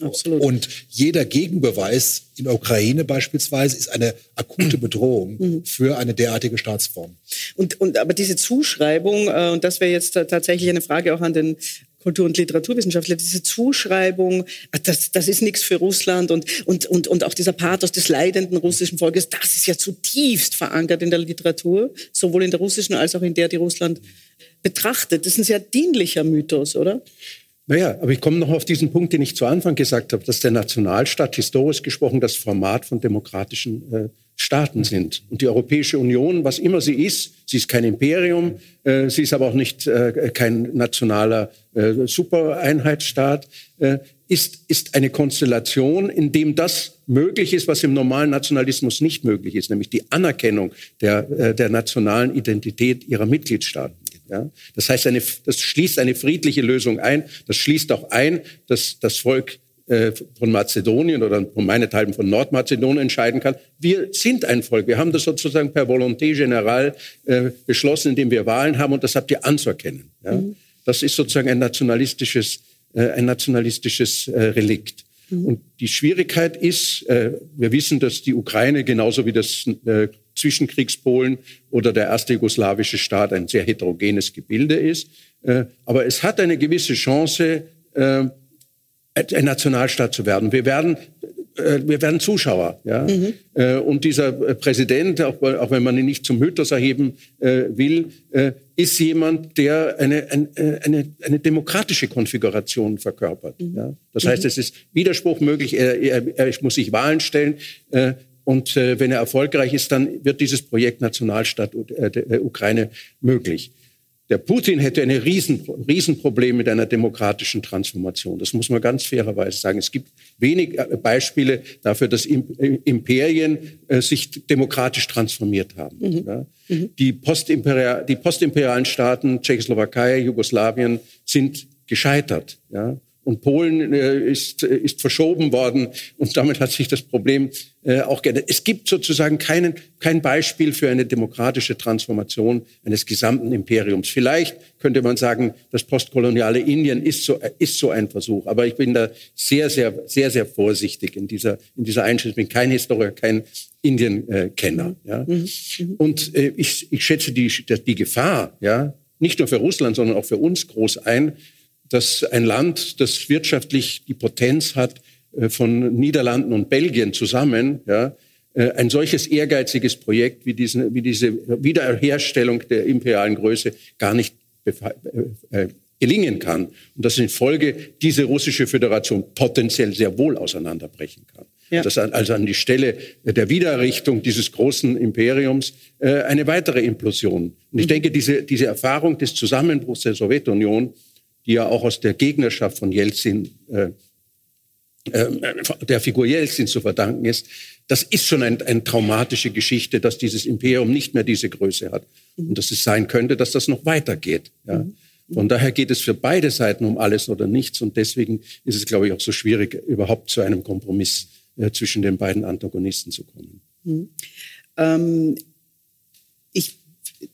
Absolut. Und jeder Gegenbeweis in der Ukraine beispielsweise ist eine akute <clears throat> Bedrohung mhm. für eine derartige Staatsform. Und, und aber diese Zuschreibung, äh, und das wäre jetzt tatsächlich eine Frage auch an den Kultur- und Literaturwissenschaftler, diese Zuschreibung, ah, das, das ist nichts für Russland und, und, und, und auch dieser Pathos des leidenden russischen Volkes, das ist ja zutiefst verankert in der Literatur, sowohl in der russischen als auch in der, die Russland betrachtet. Das ist ein sehr dienlicher Mythos, oder? Naja, aber ich komme noch auf diesen Punkt, den ich zu Anfang gesagt habe, dass der Nationalstaat historisch gesprochen das Format von demokratischen äh, Staaten sind. Und die Europäische Union, was immer sie ist, sie ist kein Imperium, äh, sie ist aber auch nicht äh, kein nationaler äh, Supereinheitsstaat, äh, ist, ist eine Konstellation, in dem das möglich ist, was im normalen Nationalismus nicht möglich ist, nämlich die Anerkennung der, äh, der nationalen Identität ihrer Mitgliedstaaten. Ja? Das heißt, eine, das schließt eine friedliche Lösung ein. Das schließt auch ein, dass das Volk äh, von Mazedonien oder von meinethalben von Nordmazedonien entscheiden kann. Wir sind ein Volk. Wir haben das sozusagen per Volonté General äh, beschlossen, indem wir Wahlen haben und das habt ihr anzuerkennen. Ja? Mhm. Das ist sozusagen ein nationalistisches, äh, ein nationalistisches äh, Relikt. Mhm. Und die Schwierigkeit ist, äh, wir wissen, dass die Ukraine genauso wie das äh, Zwischenkriegspolen oder der erste jugoslawische Staat ein sehr heterogenes Gebilde ist. Äh, aber es hat eine gewisse Chance, äh, ein Nationalstaat zu werden. Wir werden, äh, wir werden Zuschauer. Ja? Mhm. Und dieser Präsident, auch, auch, wenn man ihn nicht zum Mythos erheben äh, will, äh, ist jemand, der eine, eine, eine, eine demokratische Konfiguration verkörpert. Mhm. Ja? Das heißt, mhm. es ist Widerspruch möglich. Er, er, er muss sich Wahlen stellen. Äh, und äh, wenn er erfolgreich ist, dann wird dieses Projekt Nationalstaat äh, der Ukraine möglich. Der Putin hätte ein Riesen, Riesenproblem mit einer demokratischen Transformation. Das muss man ganz fairerweise sagen. Es gibt wenig äh, Beispiele dafür, dass äh, Imperien äh, sich demokratisch transformiert haben. Mhm. Ja. Mhm. Die, Postimperial, die postimperialen Staaten, Tschechoslowakei, Jugoslawien, sind gescheitert. Ja. Und Polen äh, ist, ist verschoben worden und damit hat sich das Problem äh, auch geändert. Es gibt sozusagen keinen, kein Beispiel für eine demokratische Transformation eines gesamten Imperiums. Vielleicht könnte man sagen, das postkoloniale Indien ist so, ist so ein Versuch. Aber ich bin da sehr, sehr, sehr, sehr vorsichtig in dieser, in dieser Einschätzung. Ich bin kein Historiker, kein Indien-Kenner. Ja. Mhm. Mhm. Und äh, ich, ich schätze die, die Gefahr, ja, nicht nur für Russland, sondern auch für uns groß ein, dass ein Land, das wirtschaftlich die Potenz hat äh, von Niederlanden und Belgien zusammen, ja, äh, ein solches ehrgeiziges Projekt wie, diesen, wie diese Wiederherstellung der imperialen Größe gar nicht äh, gelingen kann. Und dass in Folge diese russische Föderation potenziell sehr wohl auseinanderbrechen kann. Ja. Dass also an die Stelle der Wiedererrichtung dieses großen Imperiums eine weitere Implosion. Und ich mhm. denke, diese, diese Erfahrung des Zusammenbruchs der Sowjetunion die ja auch aus der Gegnerschaft von Jelzin, äh, äh, der Figur Jelzin zu verdanken ist, das ist schon eine ein traumatische Geschichte, dass dieses Imperium nicht mehr diese Größe hat. Und dass es sein könnte, dass das noch weitergeht. Ja. Von daher geht es für beide Seiten um alles oder nichts. Und deswegen ist es, glaube ich, auch so schwierig, überhaupt zu einem Kompromiss äh, zwischen den beiden Antagonisten zu kommen. Mhm. Ähm,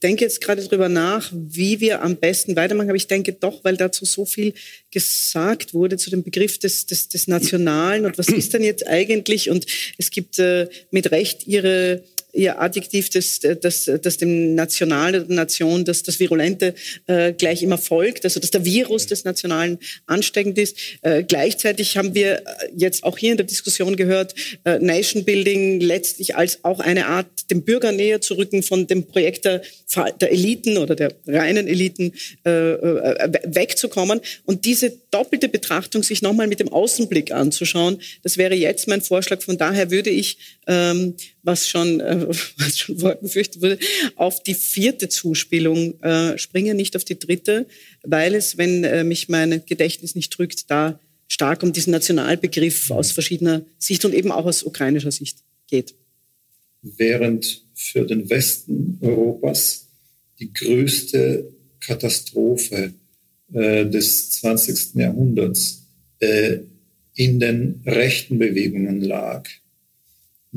denke jetzt gerade darüber nach, wie wir am besten weitermachen. Aber ich denke doch, weil dazu so viel gesagt wurde zu dem Begriff des, des, des Nationalen und was ist denn jetzt eigentlich? Und es gibt äh, mit Recht Ihre ihr Adjektiv, das, das, das dem Nationalen oder Nation, das, das Virulente äh, gleich immer folgt, also dass der Virus des Nationalen ansteckend ist. Äh, gleichzeitig haben wir jetzt auch hier in der Diskussion gehört, äh, Nation Building letztlich als auch eine Art, dem Bürger näher zu rücken von dem Projekt der, der Eliten oder der reinen Eliten äh, äh, wegzukommen und diese doppelte Betrachtung sich nochmal mit dem Außenblick anzuschauen, das wäre jetzt mein Vorschlag. Von daher würde ich ähm, was schon, äh, <laughs> was schon vorher befürchtet wurde, auf die vierte Zuspielung äh, springe, nicht auf die dritte, weil es, wenn äh, mich mein Gedächtnis nicht drückt, da stark um diesen Nationalbegriff aus verschiedener Sicht und eben auch aus ukrainischer Sicht geht. Während für den Westen Europas die größte Katastrophe äh, des 20. Jahrhunderts äh, in den rechten Bewegungen lag,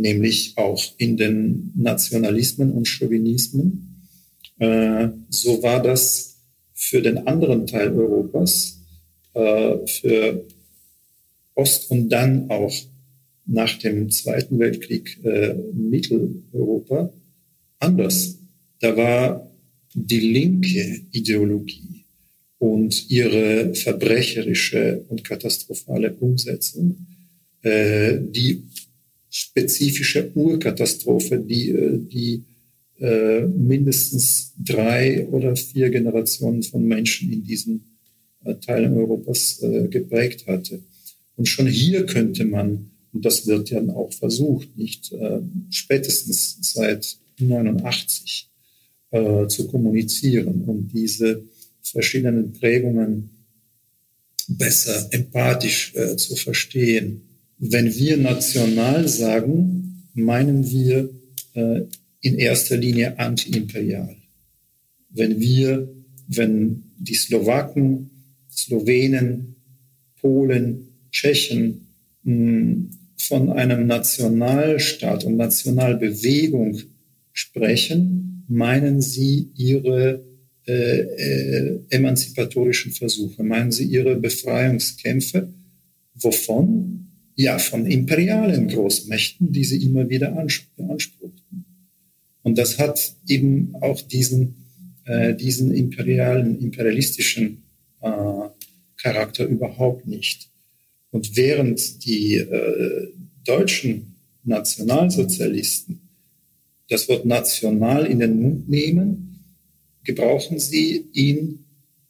nämlich auch in den Nationalismen und Chauvinismen. Äh, so war das für den anderen Teil Europas, äh, für Ost- und dann auch nach dem Zweiten Weltkrieg äh, Mitteleuropa anders. Da war die linke Ideologie und ihre verbrecherische und katastrophale Umsetzung, äh, die spezifische Urkatastrophe, die, äh, die äh, mindestens drei oder vier Generationen von Menschen in diesen äh, Teilen Europas äh, geprägt hatte. Und schon hier könnte man Und das wird ja auch versucht, nicht äh, spätestens seit 89 äh, zu kommunizieren und diese verschiedenen Prägungen besser empathisch zu verstehen. Wenn wir national sagen, meinen wir äh, in erster Linie antiimperial. Wenn wir, wenn die Slowaken, Slowenen, Polen, Tschechen mh, von einem Nationalstaat und Nationalbewegung sprechen, meinen sie ihre äh, äh, emanzipatorischen Versuche, meinen sie ihre Befreiungskämpfe. Wovon? Ja, von imperialen Großmächten, die sie immer wieder beanspruchten. Und das hat eben auch diesen, äh, diesen imperialen, imperialistischen äh, Charakter überhaupt nicht. Und während die äh, deutschen Nationalsozialisten das Wort national in den Mund nehmen, gebrauchen sie ihn,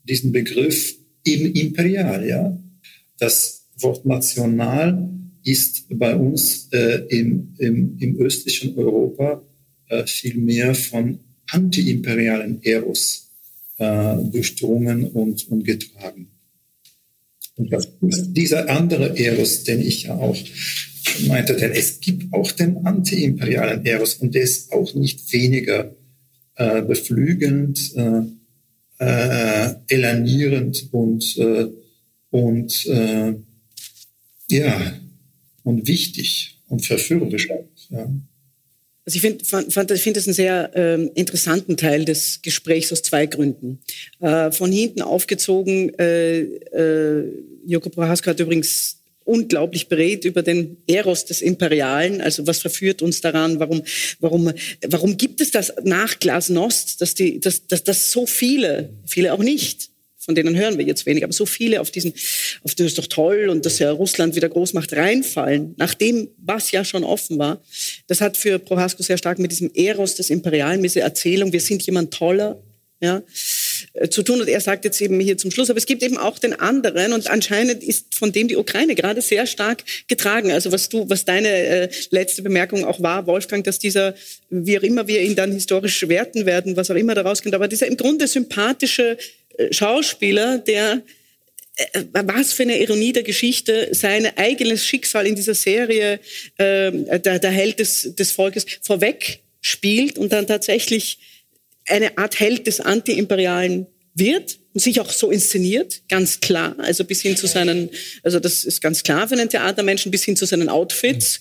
diesen Begriff eben imperial, ja. Das Wort national ist bei uns äh, im, im, im östlichen Europa äh, viel mehr von antiimperialen Eros äh, durchdrungen und, und getragen. Und das ist dieser andere Eros, den ich ja auch meinte, denn es gibt auch den antiimperialen Eros und der ist auch nicht weniger äh, beflügelnd, äh, äh, elanierend und, äh, und äh, ja, und wichtig und verführerisch. Ja. Also ich finde fand, find das einen sehr ähm, interessanten Teil des Gesprächs aus zwei Gründen. Äh, von hinten aufgezogen, äh, äh, Joko Prohaska hat übrigens unglaublich berät über den Eros des Imperialen. Also was verführt uns daran? Warum, warum, warum gibt es das nach Glasnost, dass, die, dass, dass so viele, viele auch nicht, von denen hören wir jetzt wenig, aber so viele auf diesen, auf das ist doch toll und dass ja Russland wieder groß macht, reinfallen, nachdem was ja schon offen war. Das hat für Prohasko sehr stark mit diesem Eros des Imperialen, mit dieser Erzählung, wir sind jemand toller, ja, äh, zu tun. Und er sagt jetzt eben hier zum Schluss, aber es gibt eben auch den anderen und anscheinend ist von dem die Ukraine gerade sehr stark getragen. Also was du, was deine äh, letzte Bemerkung auch war, Wolfgang, dass dieser, wie auch immer wir ihn dann historisch werten werden, was auch immer daraus kommt, aber dieser im Grunde sympathische Schauspieler, der äh, was für eine Ironie der Geschichte, sein eigenes Schicksal in dieser Serie, äh, der, der Held des, des Volkes, vorweg spielt und dann tatsächlich eine Art Held des Antiimperialen wird und sich auch so inszeniert, ganz klar, also bis hin zu seinen, also das ist ganz klar für einen Theatermenschen, bis hin zu seinen Outfits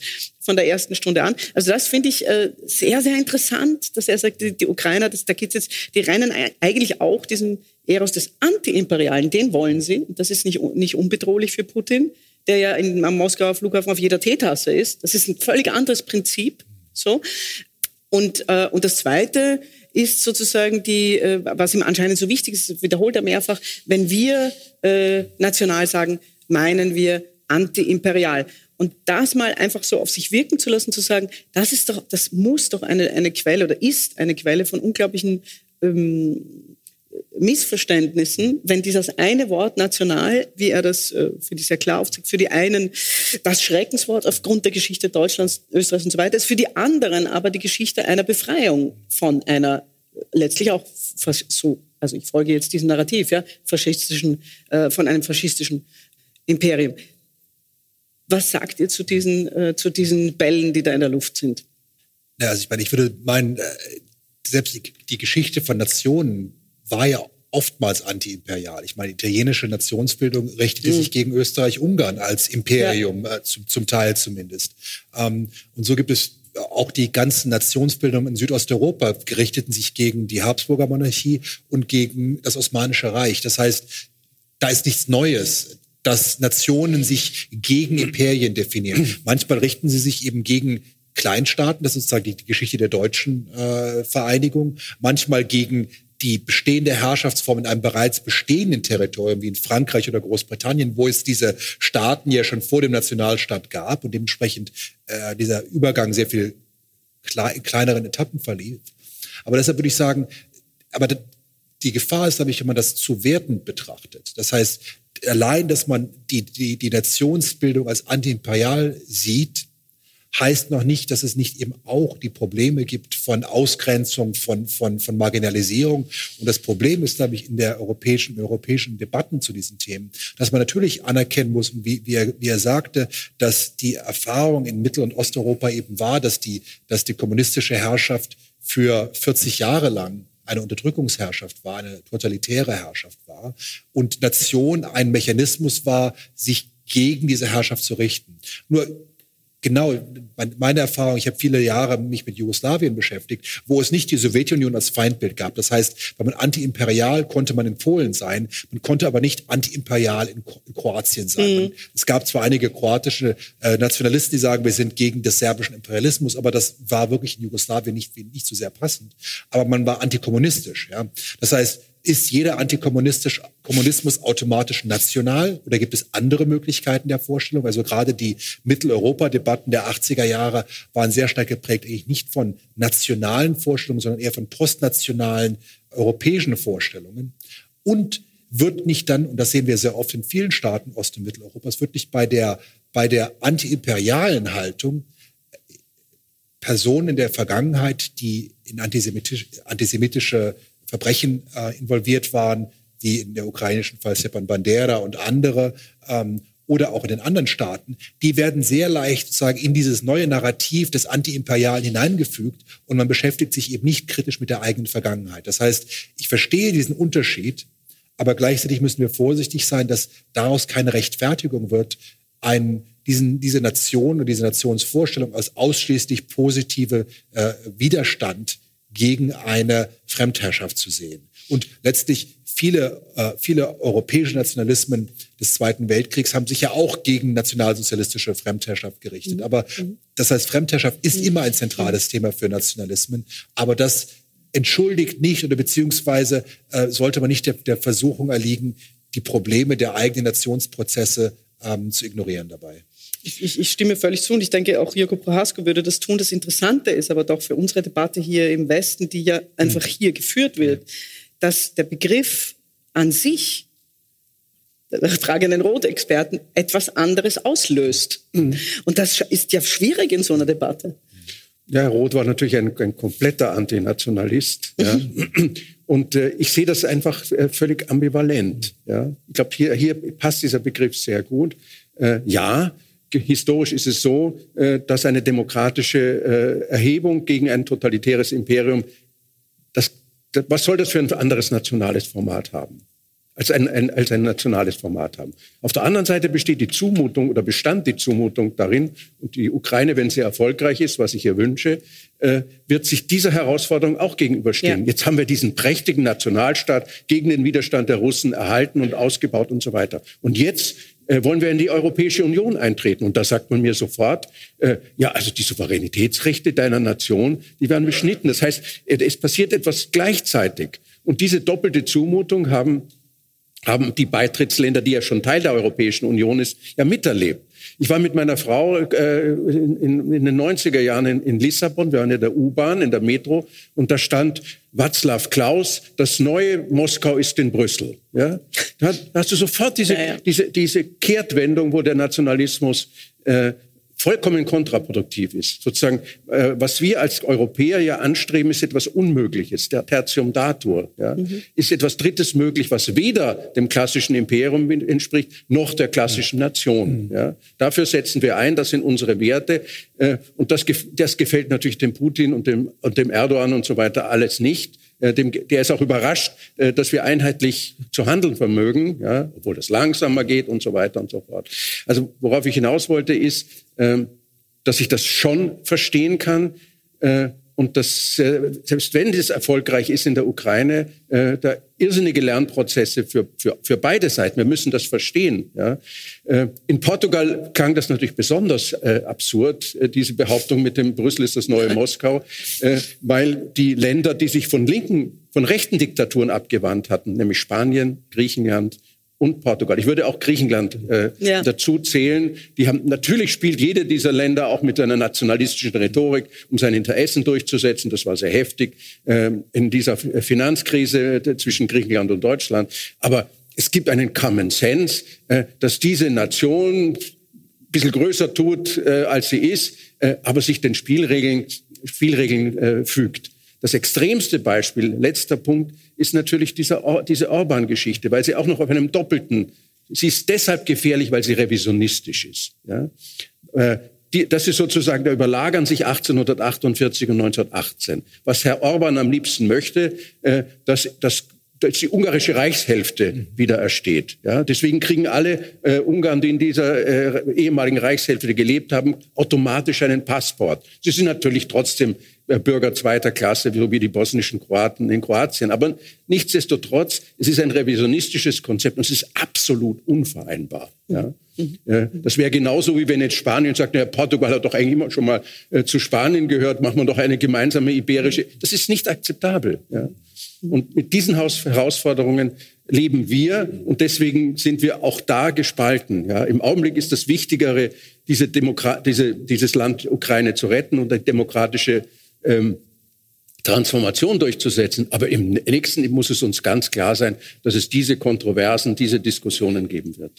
von der ersten Stunde an. Also das finde ich äh, sehr, sehr interessant, dass er sagt, die, Ukrainer, das, da geht jetzt, die rennen eigentlich auch diesen Eros des Antiimperialen, den wollen sie, das ist nicht, nicht unbedrohlich für Putin, der ja in, am Moskauer Flughafen auf jeder Teetasse ist. Das ist ein völlig anderes Prinzip, so. Und, äh, und das Zweite, ist sozusagen die, äh, was ihm anscheinend so wichtig ist, wiederholt er mehrfach, wenn wir äh, national sagen, meinen wir antiimperial. Und das mal einfach so auf sich wirken zu lassen, zu sagen, das ist doch, das muss doch eine, eine Quelle oder ist eine Quelle von unglaublichen ähm, Missverständnissen, wenn dieses eine Wort national, wie er das äh, für die sehr klar aufzeigt, für die einen das Schreckenswort aufgrund der Geschichte Deutschlands, Österreichs und so weiter ist, für die anderen aber die Geschichte einer Befreiung von einer letztlich auch so, also ich folge jetzt diesem Narrativ, ja, faschistischen, äh, von einem faschistischen Imperium. Was sagt ihr zu diesen, äh, zu diesen Bällen, die da in der Luft sind? Ja, also ich meine, ich würde meinen, äh, selbst die, die Geschichte von Nationen war ja oftmals antiimperial. Ich meine, italienische Nationsbildung richtete mhm. sich gegen Österreich-Ungarn als Imperium, ja. äh, zum, zum, Teil zumindest. Ähm, und so gibt es auch die ganzen Nationsbildungen in Südosteuropa gerichteten sich gegen die Habsburger Monarchie und gegen das Osmanische Reich. Das heißt, da ist nichts Neues, dass Nationen sich gegen Imperien definieren. <clears throat> Manchmal richten sie sich eben gegen Kleinstaaten, das ist sozusagen die, die Geschichte der deutschen äh, Vereinigung, manchmal gegen die bestehende Herrschaftsform in einem bereits bestehenden Territorium wie in Frankreich oder Großbritannien, wo es diese Staaten ja schon vor dem Nationalstaat gab und dementsprechend äh, dieser Übergang sehr viel klei kleineren Etappen verlief. Aber deshalb würde ich sagen, aber die Gefahr ist, glaube ich, wenn man das zu wertend betrachtet. Das heißt, allein, dass man die, die, die Nationsbildung als antiimperial sieht, heißt noch nicht, dass es nicht eben auch die Probleme gibt von Ausgrenzung, von, von, von Marginalisierung. Und das Problem ist, glaube ich, in der europäischen, europäischen Debatten zu diesen Themen, dass man natürlich anerkennen muss, wie, wie, er, wie er sagte, dass die Erfahrung in Mittel- und Osteuropa eben war, dass die, dass die kommunistische Herrschaft für 40 Jahre lang eine Unterdrückungsherrschaft war, eine totalitäre Herrschaft war und Nation ein Mechanismus war, sich gegen diese Herrschaft zu richten. Nur genau meine Erfahrung, ich habe viele Jahre mich mit Jugoslawien beschäftigt, wo es nicht die Sowjetunion als Feindbild gab. Das heißt, wenn man antiimperial konnte man in Polen sein, man konnte aber nicht antiimperial in, in Kroatien sein. Mhm. Es gab zwar einige kroatische äh, Nationalisten, die sagen, wir sind gegen des serbischen Imperialismus, aber das war wirklich in Jugoslawien nicht, nicht so sehr passend. Aber man war antikommunistisch. Ja? Das heißt, ist jeder Antikommunismus automatisch national oder gibt es andere Möglichkeiten der Vorstellung? Also gerade die Mitteleuropa-Debatten der 80er Jahre waren sehr stark geprägt, eigentlich nicht von nationalen Vorstellungen, sondern eher von postnationalen europäischen Vorstellungen. Und wird nicht dann, und das sehen wir sehr oft in vielen Staaten Ost- und Mitteleuropas, wird nicht bei der, bei der antiimperialen Haltung Personen in der Vergangenheit, die in antisemitische, antisemitische Verbrechen äh, involviert waren, wie in der ukrainischen Fall Stepan Bandera und andere, ähm, oder auch in den anderen Staaten, die werden sehr leicht sozusagen in dieses neue Narrativ des Antiimperialen hineingefügt und man beschäftigt sich eben nicht kritisch mit der eigenen Vergangenheit. Das heißt, ich verstehe diesen Unterschied, aber gleichzeitig müssen wir vorsichtig sein, dass daraus keine Rechtfertigung wird, einen, diesen, diese Nation und diese Nationsvorstellung als ausschließlich positive äh, Widerstand gegen eine Fremdherrschaft zu sehen. Und letztlich viele, äh, viele europäische Nationalismen des Zweiten Weltkriegs haben sich ja auch gegen nationalsozialistische Fremdherrschaft gerichtet. Mhm. Aber mhm. das heißt, Fremdherrschaft ist mhm. immer ein zentrales Thema für Nationalismen. Aber das entschuldigt nicht oder beziehungsweise äh, sollte man nicht der, der Versuchung erliegen, die Probleme der eigenen Nationsprozesse ähm, zu ignorieren dabei ich, ich, ich, stimme völlig zu und ich denke, auch Jürgen Prohaska würde das tun. Das Interessante ist aber doch für unsere Debatte hier im Westen, die ja einfach mhm. hier geführt wird, dass der Begriff an sich der tragenden Rotexperten etwas anderes auslöst. Mhm. Und das ist ja schwierig in so einer Debatte. Ja, Roth war natürlich ein, ein kompletter Antinationalist. Ja. Mhm. Und äh, ich sehe das einfach äh, völlig ambivalent. Ja. Ich glaube, hier, hier passt dieser Begriff sehr gut. Äh, ja, historisch ist es so, äh, dass eine demokratische äh, Erhebung gegen ein totalitäres Imperium, das, was soll das für ein anderes nationales Format haben? Als ein, ein, als ein nationales Format haben. Auf der anderen Seite besteht die Zumutung oder bestand die Zumutung darin, und die Ukraine, wenn sie erfolgreich ist, was ich ihr wünsche, äh, wird sich dieser Herausforderung auch gegenüberstehen. Ja. Jetzt haben wir diesen prächtigen Nationalstaat gegen den Widerstand der Russen erhalten und ausgebaut und so weiter. Und jetzt äh, wollen wir in die Europäische Union eintreten? Und da sagt man mir sofort, äh, ja, also die Souveränitätsrechte deiner Nation, die werden beschnitten. Das heißt, äh, es passiert etwas gleichzeitig. Und diese doppelte Zumutung haben, haben die Beitrittsländer, die ja schon Teil der Europäischen Union ist, ja miterlebt. Ich war mit meiner Frau äh, in, in, den 90er Jahren in, in Lissabon, wir waren in der U-Bahn, in der Metro, und da stand Václav Klaus, das neue Moskau ist in Brüssel. Ja? Da hast du sofort diese, ja, ja. diese, diese Kehrtwendung, wo der Nationalismus äh, vollkommen kontraproduktiv ist. Sozusagen, äh, was wir als Europäer ja anstreben, ist etwas Unmögliches. Der Tertium datur ja, mhm. ist etwas Drittes möglich, was weder dem klassischen Imperium entspricht, noch der klassischen Nation. Mhm. Ja. Dafür setzen wir ein, das sind unsere Werte. Äh, und das, das gefällt natürlich dem Putin und dem, und dem Erdogan und so weiter alles nicht. Äh, dem, der ist auch überrascht, äh, dass wir einheitlich zu handeln vermögen, ja, obwohl das langsamer geht und so weiter und so fort. Also worauf ich hinaus wollte, ist, äh, dass ich das schon verstehen kann, äh, und dass äh, selbst wenn das erfolgreich ist in der Ukraine, äh, da irrsinnige Lernprozesse für, für, für beide Seiten. Wir müssen das verstehen. Ja. Äh, in Portugal klang das natürlich besonders äh, absurd, äh, diese Behauptung mit dem Brüssel ist das neue Moskau, äh, weil die Länder, die sich von linken, von rechten Diktaturen abgewandt hatten, nämlich Spanien, Griechenland, und Portugal. Ich würde auch Griechenland äh, ja. dazu zählen. Die haben natürlich spielt jede dieser Länder auch mit einer nationalistischen Rhetorik, um seine Interessen durchzusetzen. Das war sehr heftig äh, in dieser Finanzkrise zwischen Griechenland und Deutschland. Aber es gibt einen Common Sense, äh, dass diese Nation ein bisschen größer tut, äh, als sie ist, äh, aber sich den Spielregeln, Spielregeln äh, fügt. Das extremste Beispiel, letzter Punkt, ist natürlich dieser, diese Orban-Geschichte, weil sie auch noch auf einem doppelten, sie ist deshalb gefährlich, weil sie revisionistisch ist. Ja? Äh, die, das ist sozusagen, da überlagern sich 1848 und 1918. Was Herr Orban am liebsten möchte, äh, dass, dass dass die ungarische Reichshälfte wieder ersteht. Ja, deswegen kriegen alle äh, Ungarn, die in dieser äh, ehemaligen Reichshälfte gelebt haben, automatisch einen Passport. Sie sind natürlich trotzdem Bürger zweiter Klasse, so wie die bosnischen Kroaten in Kroatien. Aber nichtsdestotrotz, es ist ein revisionistisches Konzept und es ist absolut unvereinbar. Ja. Mhm. Das wäre genauso, wie wenn jetzt Spanien sagt, ja, Portugal hat doch eigentlich immer schon mal äh, zu Spanien gehört, machen wir doch eine gemeinsame iberische. Das ist nicht akzeptabel. Ja. Und mit diesen Herausforderungen leben wir und deswegen sind wir auch da gespalten. Ja, Im Augenblick ist das Wichtigere, diese diese, dieses Land Ukraine zu retten und eine demokratische ähm, Transformation durchzusetzen. Aber im nächsten muss es uns ganz klar sein, dass es diese Kontroversen, diese Diskussionen geben wird.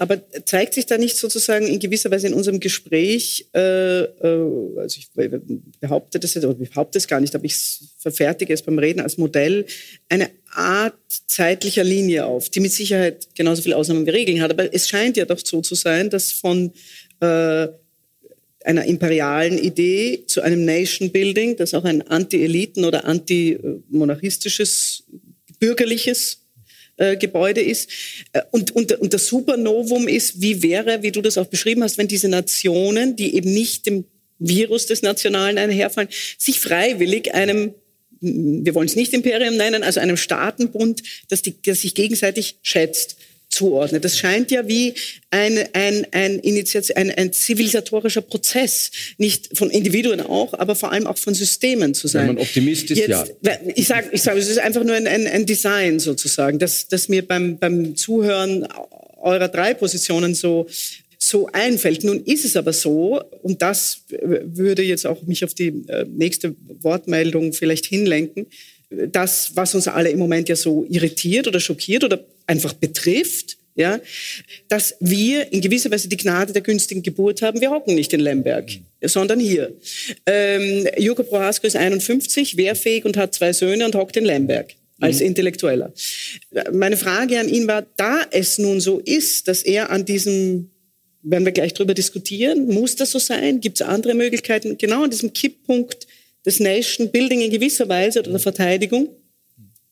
Aber zeigt sich da nicht sozusagen in gewisser Weise in unserem Gespräch, äh, äh, also ich behaupte das jetzt, oder behaupte es gar nicht, aber ich verfertige es beim Reden als Modell, eine Art zeitlicher Linie auf, die mit Sicherheit genauso viele Ausnahmen wie Regeln hat. Aber es scheint ja doch so zu sein, dass von äh, einer imperialen Idee zu einem Nation Building, das auch ein anti-Eliten- oder anti-monarchistisches, bürgerliches äh, Gebäude ist. Äh, und, und, und das Supernovum ist, wie wäre, wie du das auch beschrieben hast, wenn diese Nationen, die eben nicht dem Virus des Nationalen einherfallen, sich freiwillig einem wir wollen es nicht Imperium nennen, also einem Staatenbund, das, die, das sich gegenseitig schätzt zuordnet. Das scheint ja wie ein, ein, ein, Initiat ein, ein zivilisatorischer Prozess, nicht von Individuen auch, aber vor allem auch von Systemen zu sein. Wenn man Optimist ist, Jetzt, ja. Ich sage, ich sag, es ist einfach nur ein, ein, ein Design sozusagen, das, das mir beim, beim Zuhören eurer drei Positionen so so einfällt. Nun ist es aber so, und das würde jetzt auch mich auf die äh, nächste Wortmeldung vielleicht hinlenken, das, was uns alle im Moment ja so irritiert oder schockiert oder einfach betrifft, ja, dass wir in gewisser Weise die Gnade der günstigen Geburt haben. Wir hocken nicht in Lemberg, sondern hier. Ähm, Jurko Prohaska ist 51, wehrfähig und hat zwei Söhne und hockt in Lemberg als mhm. Intellektueller. Meine Frage an ihn war, da es nun so ist, dass er an diesem, werden wir gleich drüber diskutieren, muss das so sein? Gibt es andere Möglichkeiten? Genau an diesem Kipppunkt des Nation Building in gewisser Weise oder der Verteidigung.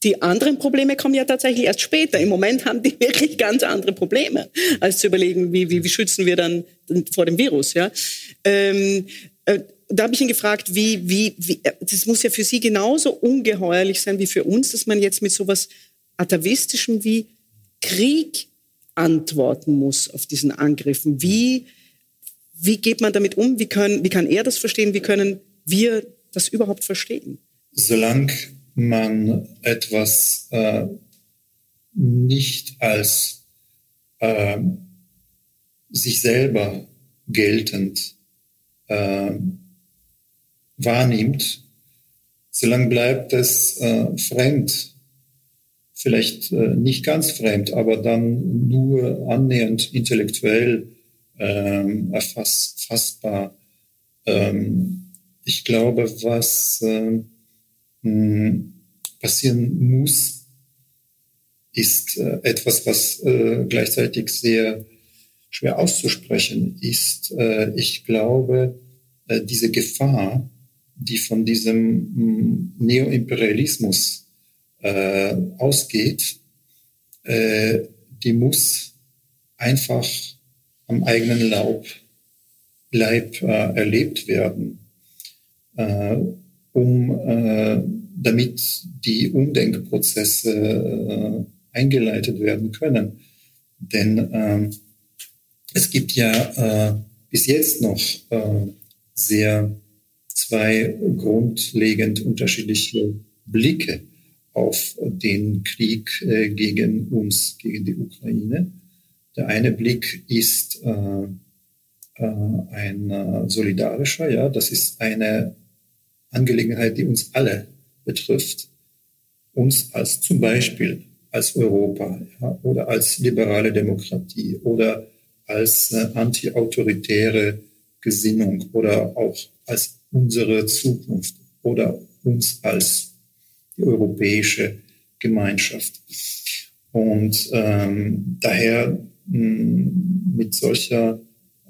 Die anderen Probleme kommen ja tatsächlich erst später. Im Moment haben die <laughs> wirklich ganz andere Probleme, als zu überlegen, wie, wie, wie schützen wir dann vor dem Virus. Ja? Ähm, äh, da habe ich ihn gefragt, wie, wie, wie, äh, das muss ja für Sie genauso ungeheuerlich sein wie für uns, dass man jetzt mit sowas atavistischem wie Krieg antworten muss auf diesen Angriffen. Wie, wie geht man damit um? Wie, können, wie kann er das verstehen? Wie können wir das überhaupt verstehen? Solange man etwas äh, nicht als äh, sich selber geltend äh, wahrnimmt, solange bleibt es äh, fremd. Vielleicht äh, nicht ganz fremd, aber dann nur annähernd intellektuell ähm, erfassbar. Ähm, ich glaube, was äh, passieren muss, ist äh, etwas, was äh, gleichzeitig sehr schwer auszusprechen ist. Äh, ich glaube, diese Gefahr, die von diesem Neoimperialismus äh, ausgeht, die muss einfach am eigenen Laub, Leib erlebt werden um damit die Umdenkprozesse äh, eingeleitet werden können. Denn äh, es gibt ja äh, bis jetzt noch äh, sehr zwei grundlegend unterschiedliche Blicke auf den Krieg äh, gegen uns, gegen die Ukraine. Der eine Blick ist äh, äh, ein äh, solidarischer, ja, das ist eine Angelegenheit, die uns alle betrifft, uns als zum Beispiel als Europa ja, oder als liberale Demokratie oder als äh, anti-autoritäre Gesinnung oder auch als unsere Zukunft oder uns als die europäische Gemeinschaft. Und ähm, daher mh, mit solcher,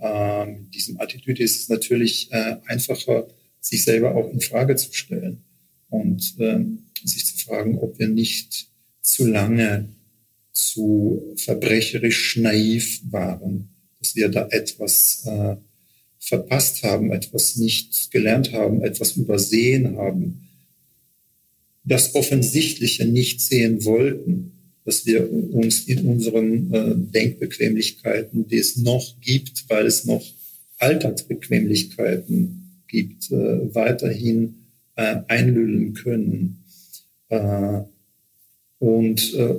äh, mit diesem Attitüde ist es natürlich äh, einfacher, sich selber auch in Frage zu stellen und ähm, sich zu fragen, ob wir nicht zu lange zu verbrecherisch naiv waren, dass wir da etwas äh, verpasst haben, etwas nicht gelernt haben, etwas übersehen haben, das Offensichtliche nicht sehen wollten, dass wir uns in unseren äh, Denkbequemlichkeiten, die es noch gibt, weil es noch Alltagsbequemlichkeiten gibt, äh, weiterhin äh, einlullen können. Äh, und äh,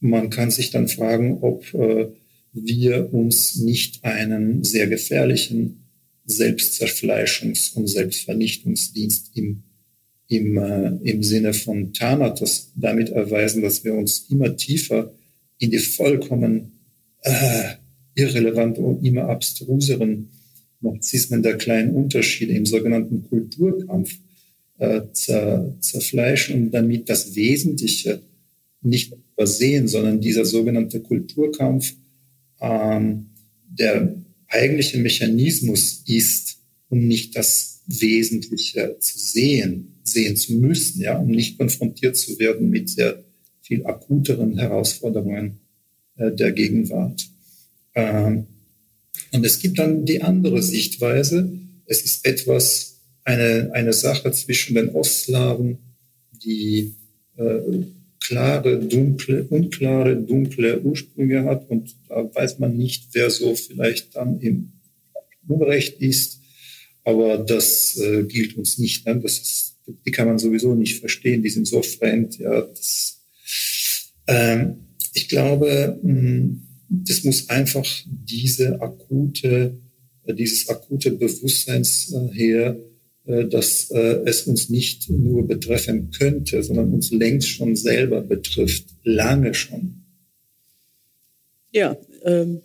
man kann sich dann fragen, ob äh, wir uns nicht einen sehr gefährlichen Selbstzerfleischungs- und Selbstvernichtungsdienst im, im, äh, im Sinne von Thanatos damit erweisen, dass wir uns immer tiefer in die vollkommen äh, irrelevanten und immer abstruseren Narzissmen der kleinen Unterschiede im sogenannten Kulturkampf äh, zer, zerfleischen und damit das Wesentliche nicht übersehen, sondern dieser sogenannte Kulturkampf, ähm, der eigentliche Mechanismus ist, um nicht das Wesentliche zu sehen, sehen zu müssen, ja, um nicht konfrontiert zu werden mit sehr viel akuteren Herausforderungen äh, der Gegenwart. Ähm, und es gibt dann die andere Sichtweise. Es ist etwas, eine, eine Sache zwischen den Ostslawen, die äh, klare, dunkle, unklare, dunkle Ursprünge hat und da weiß man nicht, wer so vielleicht dann im Unrecht ist. Aber das äh, gilt uns nicht. Ne? Das ist, die kann man sowieso nicht verstehen. Die sind so fremd. Ja, das, ähm, ich glaube, hm, das muss einfach diese akute, äh, dieses akute Bewusstseins äh, her, dass äh, es uns nicht nur betreffen könnte, sondern uns längst schon selber betrifft, lange schon. Ja, ähm,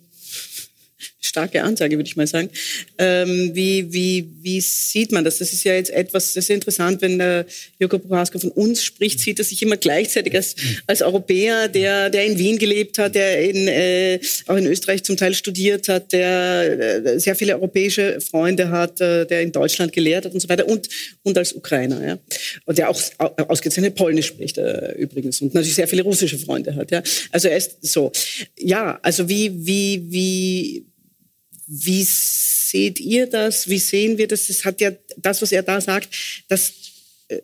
starke Ansage, würde ich mal sagen. Ähm, wie, wie, wie sieht man das? Das ist ja jetzt etwas, das ist interessant, wenn der Joko Prohaska von uns spricht, sieht er sich immer gleichzeitig als, als Europäer, der, der in Wien gelebt hat, der in, äh, auch in Österreich zum Teil studiert hat, der äh, sehr viele europäische Freunde hat, äh, der in Deutschland gelehrt hat und so weiter und, und als Ukrainer, ja. Und der auch ausgezeichnet Polnisch spricht, äh, übrigens und natürlich sehr viele russische Freunde hat, ja. Also er ist so. Ja, also wie, wie, wie, wie seht ihr das? Wie sehen wir das? Das hat ja das, was er da sagt, das äh,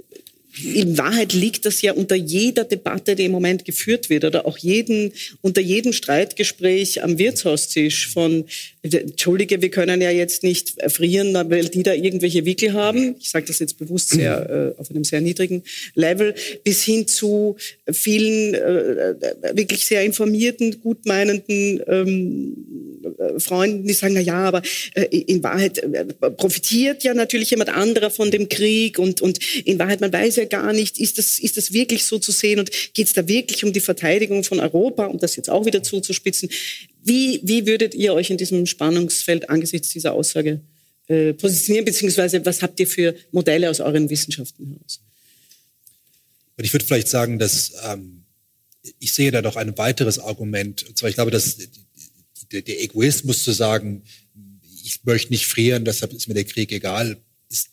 in Wahrheit liegt das ja unter jeder Debatte, die im Moment geführt wird, oder auch jeden, unter jedem Streitgespräch am Wirtshaustisch von, entschuldige, wir können ja jetzt nicht erfrieren, weil die da irgendwelche Wickel haben. Ich sage das jetzt bewusst sehr, äh, auf einem sehr niedrigen Level, bis hin zu vielen äh, wirklich sehr informierten, gutmeinenden ähm, Freunden, die sagen, na ja, aber äh, in Wahrheit äh, profitiert ja natürlich jemand anderer von dem Krieg und, und in Wahrheit, man weiß ja gar nicht, ist das, ist das wirklich so zu sehen und geht es da wirklich um die Verteidigung von Europa, um das jetzt auch wieder zuzuspitzen. Wie, wie würdet ihr euch in diesem Spannungsfeld angesichts dieser Aussage äh, positionieren, beziehungsweise was habt ihr für Modelle aus euren Wissenschaften heraus? Ich würde vielleicht sagen, dass ähm, ich sehe da doch ein weiteres Argument. Und zwar, ich glaube, dass der, der Egoismus zu sagen, ich möchte nicht frieren, deshalb ist mir der Krieg egal, ist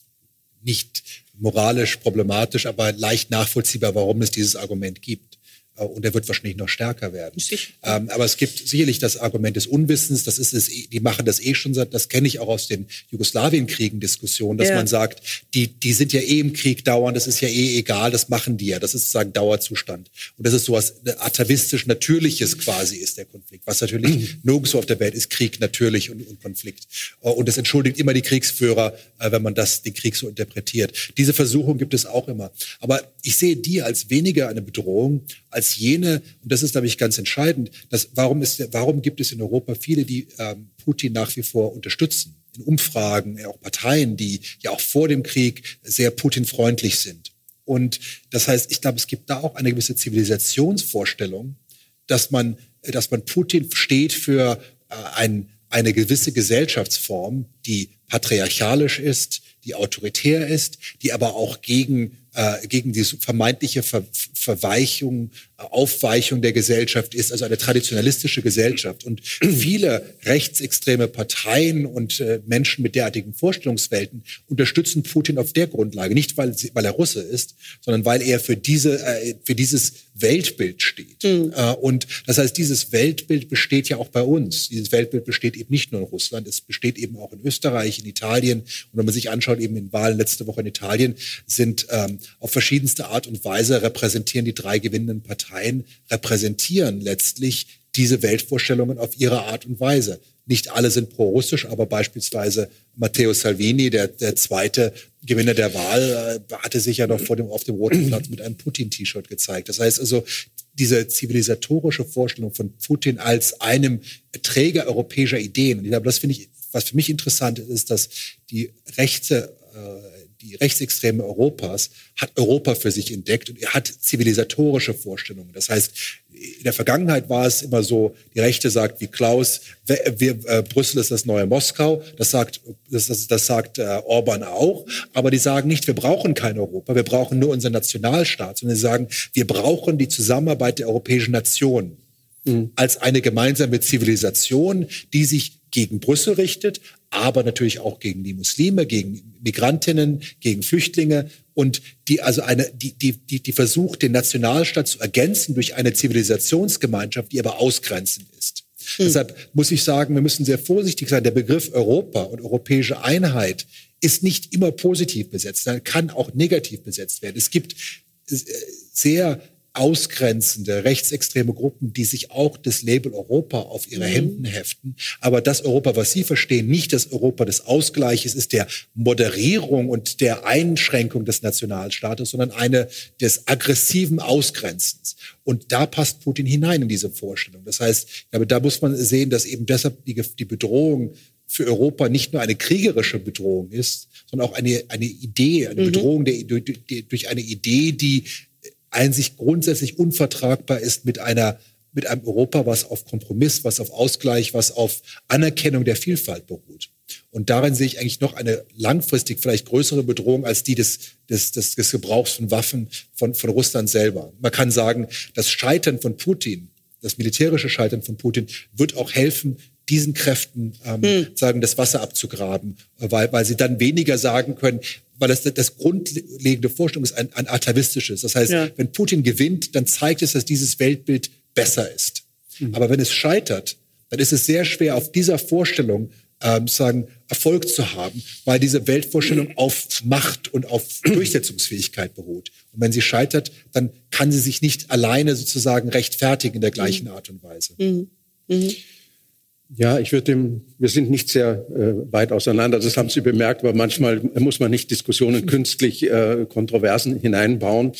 nicht moralisch problematisch, aber leicht nachvollziehbar, warum es dieses Argument gibt. Und er wird wahrscheinlich noch stärker werden. Ähm, aber es gibt sicherlich das Argument des Unwissens. Das ist es. Die machen das eh schon seit. Das kenne ich auch aus den Jugoslawienkriegen Diskussionen, dass ja. man sagt, die die sind ja eh im Krieg dauernd. Das ist ja eh egal. Das machen die ja. Das ist sozusagen Dauerzustand. Und das ist so was atavistisch Natürliches quasi ist der Konflikt. Was natürlich <clears throat> nirgendwo auf der Welt ist Krieg natürlich und, und Konflikt. Äh, und das entschuldigt immer die Kriegsführer, äh, wenn man das den Krieg so interpretiert. Diese Versuchung gibt es auch immer. Aber ich sehe die als weniger eine Bedrohung als jene, und das ist, glaube ich, ganz entscheidend, dass, warum, ist, warum gibt es in Europa viele, die ähm, Putin nach wie vor unterstützen? In Umfragen, auch Parteien, die ja auch vor dem Krieg sehr Putin-freundlich sind. Und das heißt, ich glaube, es gibt da auch eine gewisse Zivilisationsvorstellung, dass man, dass man Putin steht für äh, ein, eine gewisse Gesellschaftsform, die patriarchalisch ist, die autoritär ist, die aber auch gegen äh, gegen diese vermeintliche Ver Verweichung, Aufweichung der Gesellschaft ist, also eine traditionalistische Gesellschaft. Und viele rechtsextreme Parteien und äh, Menschen mit derartigen Vorstellungswelten unterstützen Putin auf der Grundlage, nicht weil, sie, weil er Russe ist, sondern weil er für diese äh, für dieses Weltbild steht. Mhm. Äh, und das heißt, dieses Weltbild besteht ja auch bei uns. Dieses Weltbild besteht eben nicht nur in Russland, es besteht eben auch in Österreich, in Italien. Und wenn man sich anschaut, eben in Wahlen letzte Woche in Italien sind ähm, auf verschiedenste Art und Weise repräsentieren die drei gewinnenden Parteien, repräsentieren letztlich diese Weltvorstellungen auf ihre Art und Weise. Nicht alle sind pro-russisch, aber beispielsweise Matteo Salvini, der, der zweite Gewinner der Wahl, äh, hatte sich ja noch vor dem, auf dem Roten <clears throat> Platz mit einem Putin-T-Shirt gezeigt. Das heißt also, diese zivilisatorische Vorstellung von Putin als einem Träger europäischer Ideen. Und ich glaube, das finde ich, was für mich interessant ist, ist, dass die rechte äh, die Rechtsextreme Europas hat Europa für sich entdeckt und er hat zivilisatorische Vorstellungen. Das heißt, in der Vergangenheit war es immer so, die Rechte sagt wie Klaus, wir, wir, äh, Brüssel ist das neue Moskau, das sagt, das, das, das sagt äh, Orban auch, aber die sagen nicht, wir brauchen kein Europa, wir brauchen nur unseren Nationalstaat, sondern sie sagen, wir brauchen die Zusammenarbeit der europäischen Nationen mhm. als eine gemeinsame Zivilisation, die sich gegen Brüssel richtet, aber natürlich auch gegen die Muslime, gegen Migrantinnen, gegen Flüchtlinge und die also eine, die, die, die, die versucht, den Nationalstaat zu ergänzen durch eine Zivilisationsgemeinschaft, die aber ausgrenzend ist. Hm. Deshalb muss ich sagen, wir müssen sehr vorsichtig sein. Der Begriff Europa und europäische Einheit ist nicht immer positiv besetzt, sondern kann auch negativ besetzt werden. Es gibt äh, sehr ausgrenzende rechtsextreme Gruppen, die sich auch das Label Europa auf ihre mhm. Hemden heften. Aber das Europa, was Sie verstehen, nicht das Europa des Ausgleiches, ist der Moderierung und der Einschränkung des Nationalstaates, sondern eine des aggressiven Ausgrenzens. Und da passt Putin hinein in diese Vorstellung. Das heißt, glaube, da muss man sehen, dass eben deshalb die, die Bedrohung für Europa nicht nur eine kriegerische Bedrohung ist, sondern auch eine, eine Idee, eine mhm. Bedrohung der, durch, durch eine Idee, die einzig grundsätzlich unvertragbar ist mit einer mit einem Europa, was auf Kompromiss, was auf Ausgleich, was auf Anerkennung der Vielfalt beruht. Und darin sehe ich eigentlich noch eine langfristig vielleicht größere Bedrohung als die des, des, des, des Gebrauchs von Waffen von, von Russland selber. Man kann sagen, das Scheitern von Putin, das militärische Scheitern von Putin wird auch helfen, diesen Kräften ähm, hm. sagen, das Wasser abzugraben, weil, weil sie dann weniger sagen können, weil das, das grundlegende Vorstellung ist ein, ein atavistisches. Das heißt, ja. wenn Putin gewinnt, dann zeigt es, dass dieses Weltbild besser ist. Mhm. Aber wenn es scheitert, dann ist es sehr schwer, auf dieser Vorstellung ähm, sagen, Erfolg zu haben, weil diese Weltvorstellung auf Macht und auf <clears throat> Durchsetzungsfähigkeit beruht. Und wenn sie scheitert, dann kann sie sich nicht alleine sozusagen rechtfertigen in der gleichen Art und Weise. Mhm. Mhm. Ja, ich würde dem, wir sind nicht sehr äh, weit auseinander, das haben Sie bemerkt, aber manchmal muss man nicht Diskussionen künstlich äh, Kontroversen hineinbauen.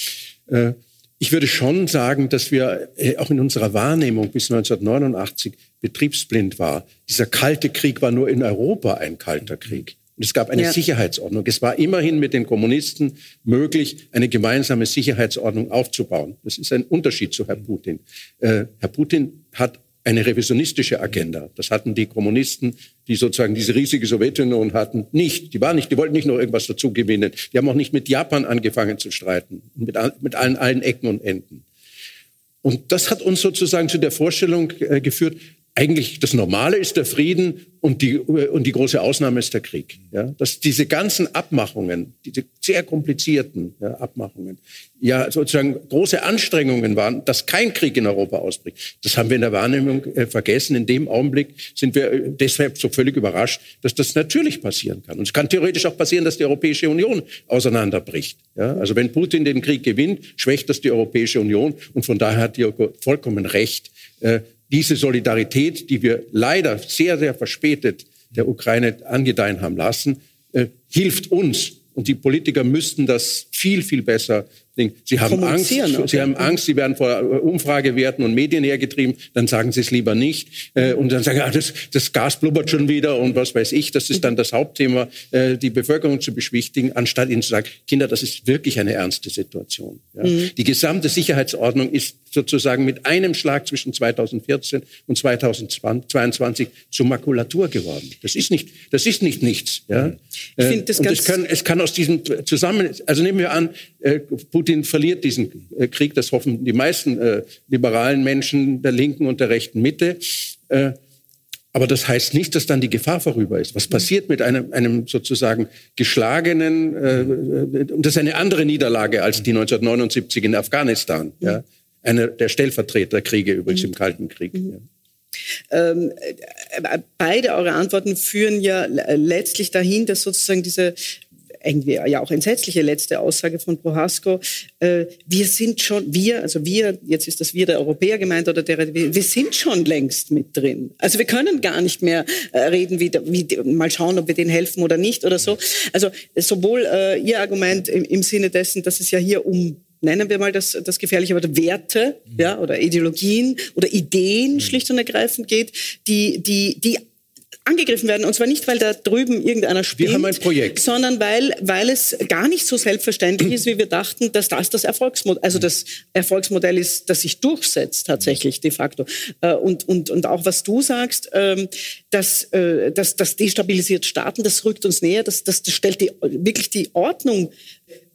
Äh, ich würde schon sagen, dass wir äh, auch in unserer Wahrnehmung bis 1989 betriebsblind war. Dieser kalte Krieg war nur in Europa ein kalter Krieg. Und es gab eine ja. Sicherheitsordnung. Es war immerhin mit den Kommunisten möglich, eine gemeinsame Sicherheitsordnung aufzubauen. Das ist ein Unterschied zu Herrn Putin. Äh, Herr Putin hat eine revisionistische Agenda. Das hatten die Kommunisten, die sozusagen diese riesige Sowjetunion hatten, nicht. Die waren nicht, die wollten nicht noch irgendwas dazu gewinnen. Die haben auch nicht mit Japan angefangen zu streiten, mit, mit allen, allen Ecken und Enden. Und das hat uns sozusagen zu der Vorstellung äh, geführt, eigentlich das Normale ist der Frieden und die, und die große Ausnahme ist der Krieg. Ja, dass diese ganzen Abmachungen, diese sehr komplizierten ja, Abmachungen, ja sozusagen große Anstrengungen waren, dass kein Krieg in Europa ausbricht. Das haben wir in der Wahrnehmung äh, vergessen. In dem Augenblick sind wir äh, deshalb so völlig überrascht, dass das natürlich passieren kann. Und es kann theoretisch auch passieren, dass die Europäische Union auseinanderbricht. Ja, also wenn Putin den Krieg gewinnt, schwächt das die Europäische Union. Und von daher hat Diogo vollkommen recht. Äh, diese Solidarität, die wir leider sehr, sehr verspätet der Ukraine angedeihen haben lassen, äh, hilft uns. Und die Politiker müssten das viel, viel besser Sie haben Angst, okay. Sie haben Angst, Sie werden vor Umfragewerten und Medien hergetrieben, dann sagen Sie es lieber nicht. Äh, und dann sagen, ah, das, das Gas blubbert schon wieder und was weiß ich. Das ist dann das Hauptthema, äh, die Bevölkerung zu beschwichtigen, anstatt ihnen zu sagen, Kinder, das ist wirklich eine ernste Situation. Ja. Mhm. Die gesamte Sicherheitsordnung ist sozusagen mit einem Schlag zwischen 2014 und 2022 zur Makulatur geworden. Das ist nicht, das ist nicht nichts. Ja. Ich finde das ganz es kann, es kann aus diesem zusammen, also nehmen wir an, äh, Putin verliert diesen äh, Krieg, das hoffen die meisten äh, liberalen Menschen der linken und der rechten Mitte. Aber das heißt nicht, dass dann die Gefahr vorüber ist. Was passiert mit einem, einem sozusagen geschlagenen, äh, das ist eine andere Niederlage als die 1979 in Afghanistan. Ja? Eine der Stellvertreterkriege übrigens im Kalten Krieg. Ja. Ähm, beide eure Antworten führen ja letztlich dahin, dass sozusagen diese irgendwie ja auch entsetzliche letzte Aussage von Prohasko. Äh, wir sind schon, wir, also wir, jetzt ist das wir der Europäer gemeint oder der, wir sind schon längst mit drin. Also wir können gar nicht mehr äh, reden, wie, wie mal schauen, ob wir denen helfen oder nicht oder so. Also sowohl äh, Ihr Argument im, im Sinne dessen, dass es ja hier um nennen wir mal das, das gefährliche Wort Werte, ja, oder Ideologien oder Ideen schlicht und ergreifend geht, die, die, die angegriffen werden. Und zwar nicht, weil da drüben irgendeiner spielt, wir haben ein Projekt. sondern weil, weil es gar nicht so selbstverständlich ist, wie wir dachten, dass das das Erfolgsmodell, also das Erfolgsmodell ist, das sich durchsetzt tatsächlich de facto. Äh, und, und, und auch was du sagst, ähm, dass äh, das, das destabilisiert Staaten, das rückt uns näher, das, das, das stellt die, wirklich die Ordnung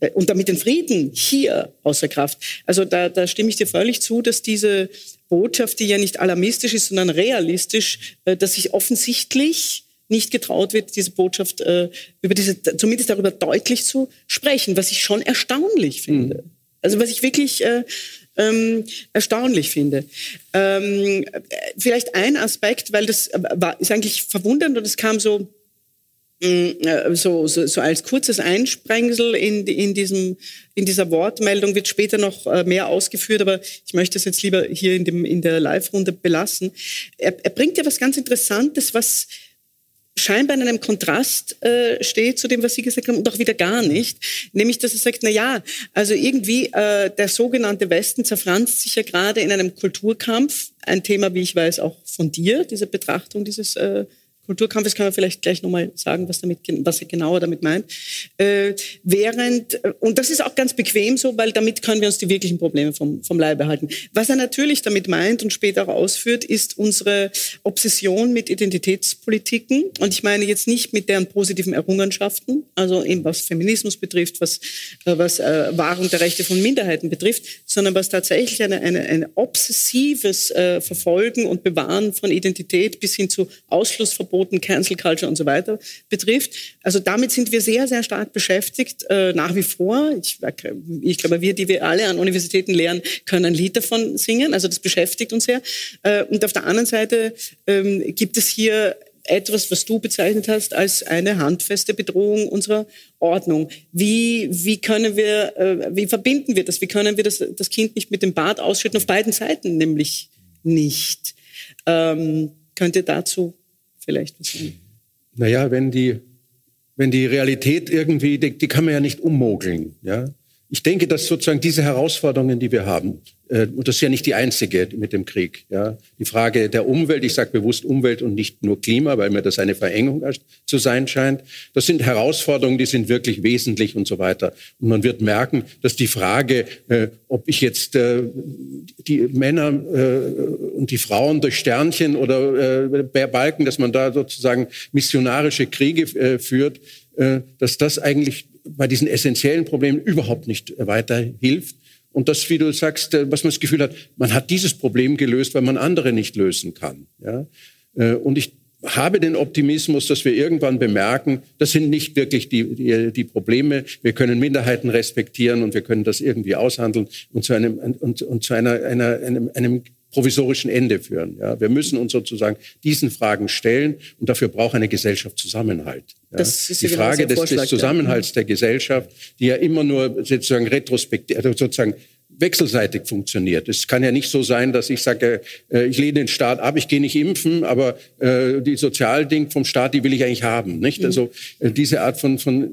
äh, und damit den Frieden hier außer Kraft. Also da, da stimme ich dir völlig zu, dass diese Botschaft, die ja nicht alarmistisch ist, sondern realistisch, äh, dass sich offensichtlich nicht getraut wird, diese Botschaft äh, über diese, zumindest darüber deutlich zu sprechen, was ich schon erstaunlich finde. Mhm. Also was ich wirklich äh, ähm, erstaunlich finde. Ähm, vielleicht ein Aspekt, weil das war, ist eigentlich verwundernd und es kam so äh, so, so, so als kurzes Einsprengsel in, in, diesem, in dieser Wortmeldung wird später noch äh, mehr ausgeführt, aber ich möchte es jetzt lieber hier in, dem, in der Live-Runde belassen. Er, er bringt ja was ganz Interessantes, was scheinbar in einem Kontrast äh, steht zu dem, was Sie gesagt haben, und auch wieder gar nicht. Nämlich, dass er sagt, na ja, also irgendwie äh, der sogenannte Westen zerfranst sich ja gerade in einem Kulturkampf. Ein Thema, wie ich weiß, auch von dir, diese Betrachtung dieses äh, Kulturkampfes kann man vielleicht gleich nochmal sagen, was, damit, was er genauer damit meint. Äh, während, äh, und das ist auch ganz bequem so, weil damit können wir uns die wirklichen Probleme vom, vom Leibe halten. Was er natürlich damit meint und später auch ausführt, ist unsere Obsession mit Identitätspolitiken. Und ich meine jetzt nicht mit deren positiven Errungenschaften, also eben was Feminismus betrifft, was, äh, was äh, Wahrung der Rechte von Minderheiten betrifft, sondern was tatsächlich eine, eine, ein obsessives äh, Verfolgen und Bewahren von Identität bis hin zu Ausschlussverboten Verboten, Cancel Culture und so weiter betrifft. Also damit sind wir sehr, sehr stark beschäftigt, äh, nach wie vor. Ich, ich glaube, wir, die wir alle an Universitäten lehren, können ein Lied davon singen. Also das beschäftigt uns sehr. Äh, und auf der anderen Seite ähm, gibt es hier etwas, was du bezeichnet hast als eine handfeste Bedrohung unserer Ordnung. Wie, wie können wir, äh, wie verbinden wir das? Wie können wir das, das Kind nicht mit dem Bad ausschütten? Auf beiden Seiten nämlich nicht. Ähm, könnt ihr dazu vielleicht? Naja, wenn die, wenn die Realität irgendwie, die, die kann man ja nicht ummogeln. Ja? Ich denke, dass sozusagen diese Herausforderungen, die wir haben, äh, und das ist ja nicht die einzige mit dem Krieg. Ja. Die Frage der Umwelt, ich sage bewusst Umwelt und nicht nur Klima, weil mir das eine Verengung zu sein scheint. Das sind Herausforderungen, die sind wirklich wesentlich und so weiter. Und man wird merken, dass die Frage, äh, ob ich jetzt äh, die Männer äh, und die Frauen durch Sternchen oder äh, Balken, dass man da sozusagen missionarische Kriege äh, führt, dass das eigentlich bei diesen essentiellen Problemen überhaupt nicht weiterhilft und das, wie du sagst, äh, was man das Gefühl hat, man hat dieses Problem gelöst, weil man andere nicht lösen kann. Ja? Äh, und ich habe den Optimismus, dass wir irgendwann bemerken, das sind nicht wirklich die, die, die, Probleme. Wir können Minderheiten respektieren und wir können das irgendwie aushandeln und zu einem, und, und zu einer, einer, einem, einem provisorischen Ende führen. Ja, wir müssen uns sozusagen diesen Fragen stellen und dafür braucht eine Gesellschaft Zusammenhalt. Ja. Das ist die Frage des, des, Zusammenhalts ja. der Gesellschaft, die ja immer nur sozusagen retrospektiv, also sozusagen wechselseitig funktioniert. Es kann ja nicht so sein, dass ich sage, äh, ich lehne den Staat ab, ich gehe nicht impfen, aber äh, die Sozialding vom Staat, die will ich eigentlich haben. Nicht? Mhm. Also äh, diese Art von, von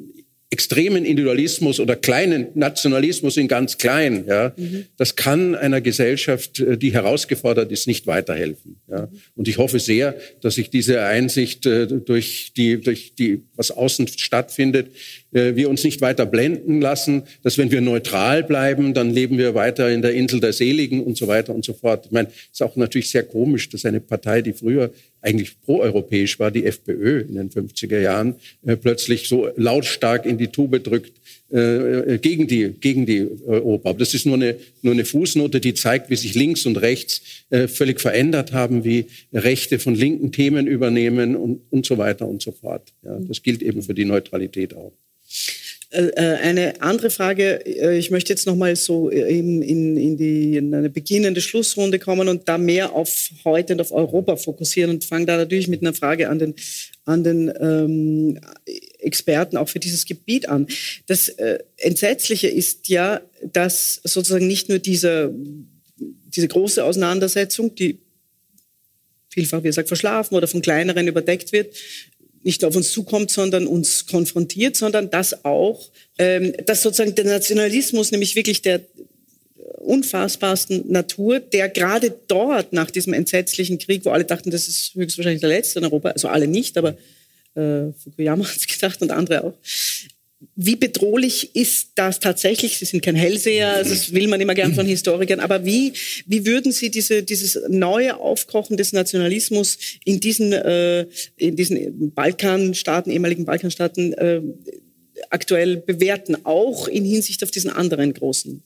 extremen Individualismus oder kleinen Nationalismus in ganz klein, ja, mhm. das kann einer Gesellschaft, äh, die herausgefordert ist, nicht weiterhelfen. Ja. Und ich hoffe sehr, dass sich diese Einsicht äh, durch die, durch die, was außen stattfindet, wir uns nicht weiter blenden lassen, dass wenn wir neutral bleiben, dann leben wir weiter in der Insel der Seligen und so weiter und so fort. Ich meine, es ist auch natürlich sehr komisch, dass eine Partei, die früher eigentlich proeuropäisch war, die FPÖ in den 50er Jahren, äh, plötzlich so lautstark in die Tube drückt äh, gegen die, gegen die Europa. Aber das ist nur eine, nur eine Fußnote, die zeigt, wie sich links und rechts äh, völlig verändert haben, wie Rechte von linken Themen übernehmen und, und so weiter und so fort. Ja, das gilt eben für die Neutralität auch. Äh, äh, eine andere Frage, äh, ich möchte jetzt noch mal so in, in, in, die, in eine beginnende Schlussrunde kommen und da mehr auf heute und auf Europa fokussieren und fange da natürlich mit einer Frage an den, an den ähm, Experten auch für dieses Gebiet an. Das äh, Entsetzliche ist ja, dass sozusagen nicht nur diese, diese große Auseinandersetzung, die vielfach, wie gesagt, verschlafen oder von kleineren überdeckt wird, nicht auf uns zukommt, sondern uns konfrontiert, sondern dass auch, ähm, dass sozusagen der Nationalismus, nämlich wirklich der unfassbarsten Natur, der gerade dort nach diesem entsetzlichen Krieg, wo alle dachten, das ist höchstwahrscheinlich der letzte in Europa, also alle nicht, aber äh, Fukuyama hat es <laughs> gedacht und andere auch, wie bedrohlich ist das tatsächlich? Sie sind kein Hellseher, also <laughs> das will man immer gern von Historikern, aber wie, wie würden Sie diese, dieses neue Aufkochen des Nationalismus in diesen, äh, in diesen Balkanstaaten, ehemaligen Balkanstaaten äh, aktuell bewerten, auch in Hinsicht auf diesen anderen großen,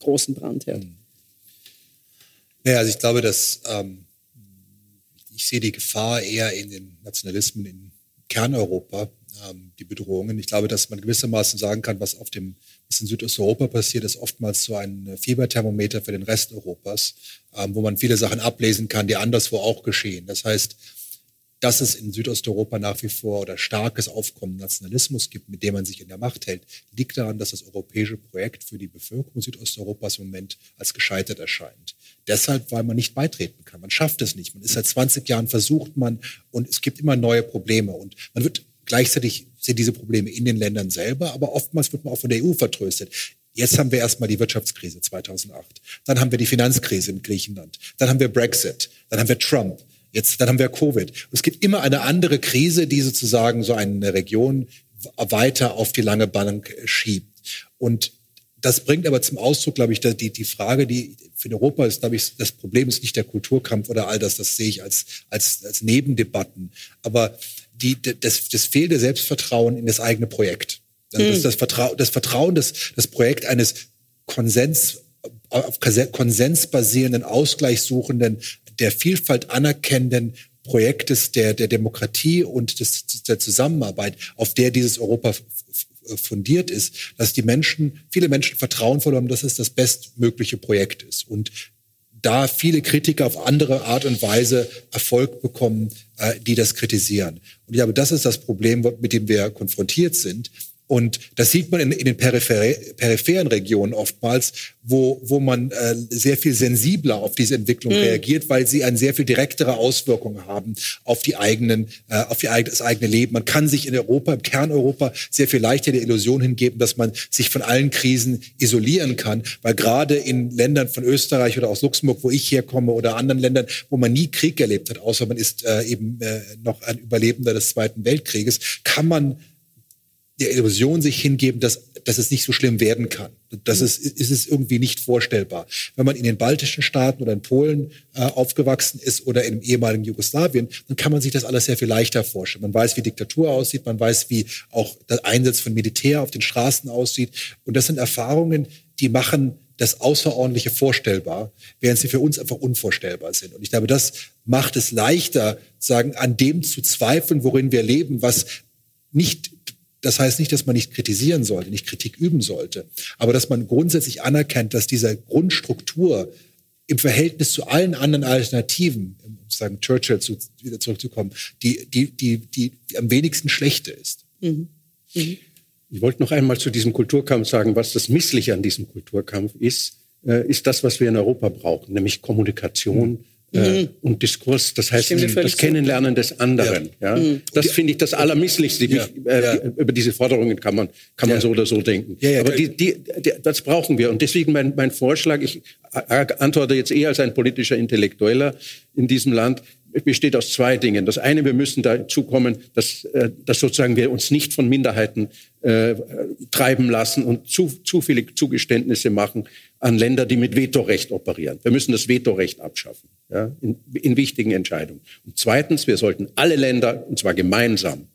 großen Brandherd? Ja, also ich glaube, dass ähm, ich sehe die Gefahr eher in den Nationalismen in Kerneuropa, ähm, die Bedrohungen. Ich glaube, dass man gewissermaßen sagen kann, was auf dem, was in Südosteuropa passiert, ist oftmals so ein Fieberthermometer für den Rest Europas, ähm, wo man viele Sachen ablesen kann, die anderswo auch geschehen. Das heißt, dass es in Südosteuropa nach wie vor oder starkes Aufkommen Nationalismus gibt, mit dem man sich in der Macht hält, liegt daran, dass das europäische Projekt für die Bevölkerung Südosteuropas im Moment als gescheitert erscheint. Deshalb, weil man nicht beitreten kann. Man schafft es nicht. Man ist seit 20 Jahren versucht man und es gibt immer neue Probleme und man wird Gleichzeitig sind diese Probleme in den Ländern selber, aber oftmals wird man auch von der EU vertröstet. Jetzt haben wir erstmal die Wirtschaftskrise 2008. Dann haben wir die Finanzkrise in Griechenland. Dann haben wir Brexit. Dann haben wir Trump. Jetzt, dann haben wir Covid. Und es gibt immer eine andere Krise, die sozusagen so eine Region weiter auf die lange Bank schiebt. Und das bringt aber zum Ausdruck, glaube ich, die, die Frage, die für Europa ist, glaube ich, das Problem ist nicht der Kulturkampf oder all das, das sehe ich als, als, als Nebendebatten. Aber die, das, das fehlende Selbstvertrauen in das eigene Projekt. Also das, hm. das, Vertrauen, das Vertrauen, das, das Projekt eines Konsens, auf Konsens basierenden, ausgleichssuchenden, der Vielfalt anerkennenden Projektes der, der Demokratie und des, der Zusammenarbeit, auf der dieses Europa fundiert ist, dass die Menschen, viele Menschen Vertrauen verloren, dass es das bestmögliche Projekt ist. Und da viele Kritiker auf andere Art und Weise Erfolg bekommen, äh, die das kritisieren. Und ich glaube, das ist das Problem, mit dem wir konfrontiert sind. Und das sieht man in, in den peripher peripheren Regionen oftmals, wo, wo man äh, sehr viel sensibler auf diese Entwicklung mhm. reagiert, weil sie eine sehr viel direktere Auswirkungen haben auf die eigenen, äh, auf die, das eigene Leben. Man kann sich in Europa, im Kerneuropa, sehr viel leichter der Illusion hingeben, dass man sich von allen Krisen isolieren kann, weil gerade in Ländern von Österreich oder aus Luxemburg, wo ich herkomme, oder anderen Ländern, wo man nie Krieg erlebt hat, außer man ist äh, eben äh, noch ein Überlebender des Zweiten Weltkrieges, kann man der Illusion sich hingeben, dass, dass es nicht so schlimm werden kann. Das ist, ist es irgendwie nicht vorstellbar. Wenn man in den baltischen Staaten oder in Polen äh, aufgewachsen ist oder im ehemaligen Jugoslawien, dann kann man sich das alles sehr viel leichter vorstellen. Man weiß, wie Diktatur aussieht, man weiß, wie auch der Einsatz von Militär auf den Straßen aussieht. Und das sind Erfahrungen, die machen das Außerordentliche vorstellbar, während sie für uns einfach unvorstellbar sind. Und ich glaube, das macht es leichter, sagen, an dem zu zweifeln, worin wir leben, was nicht das heißt nicht, dass man nicht kritisieren sollte, nicht Kritik üben sollte, aber dass man grundsätzlich anerkennt, dass diese Grundstruktur im Verhältnis zu allen anderen Alternativen, um sagen Churchill zu, wieder zurückzukommen, die, die, die, die, die am wenigsten schlechte ist. Mhm. Mhm. Ich wollte noch einmal zu diesem Kulturkampf sagen, was das Missliche an diesem Kulturkampf ist, äh, ist das, was wir in Europa brauchen, nämlich Kommunikation, äh, und Diskurs, das heißt das Kennenlernen des anderen. Ja. ja. Mhm. Das finde ich das Allermisslichste. Ja. Äh, über diese Forderungen kann man, kann man so oder so denken. Aber die, die, die, das brauchen wir. Und deswegen mein, mein Vorschlag, ich antworte jetzt eher als ein politischer Intellektueller in diesem Land, besteht aus zwei Dingen. Das eine, wir müssen dazu kommen, dass, äh, dass sozusagen wir uns nicht von Minderheiten äh, treiben lassen und zu, zu viele Zugeständnisse machen an Länder, die mit Vetorecht operieren. Wir müssen das Vetorecht abschaffen ja, in, in wichtigen Entscheidungen. Und zweitens, wir sollten alle Länder, und zwar gemeinsam,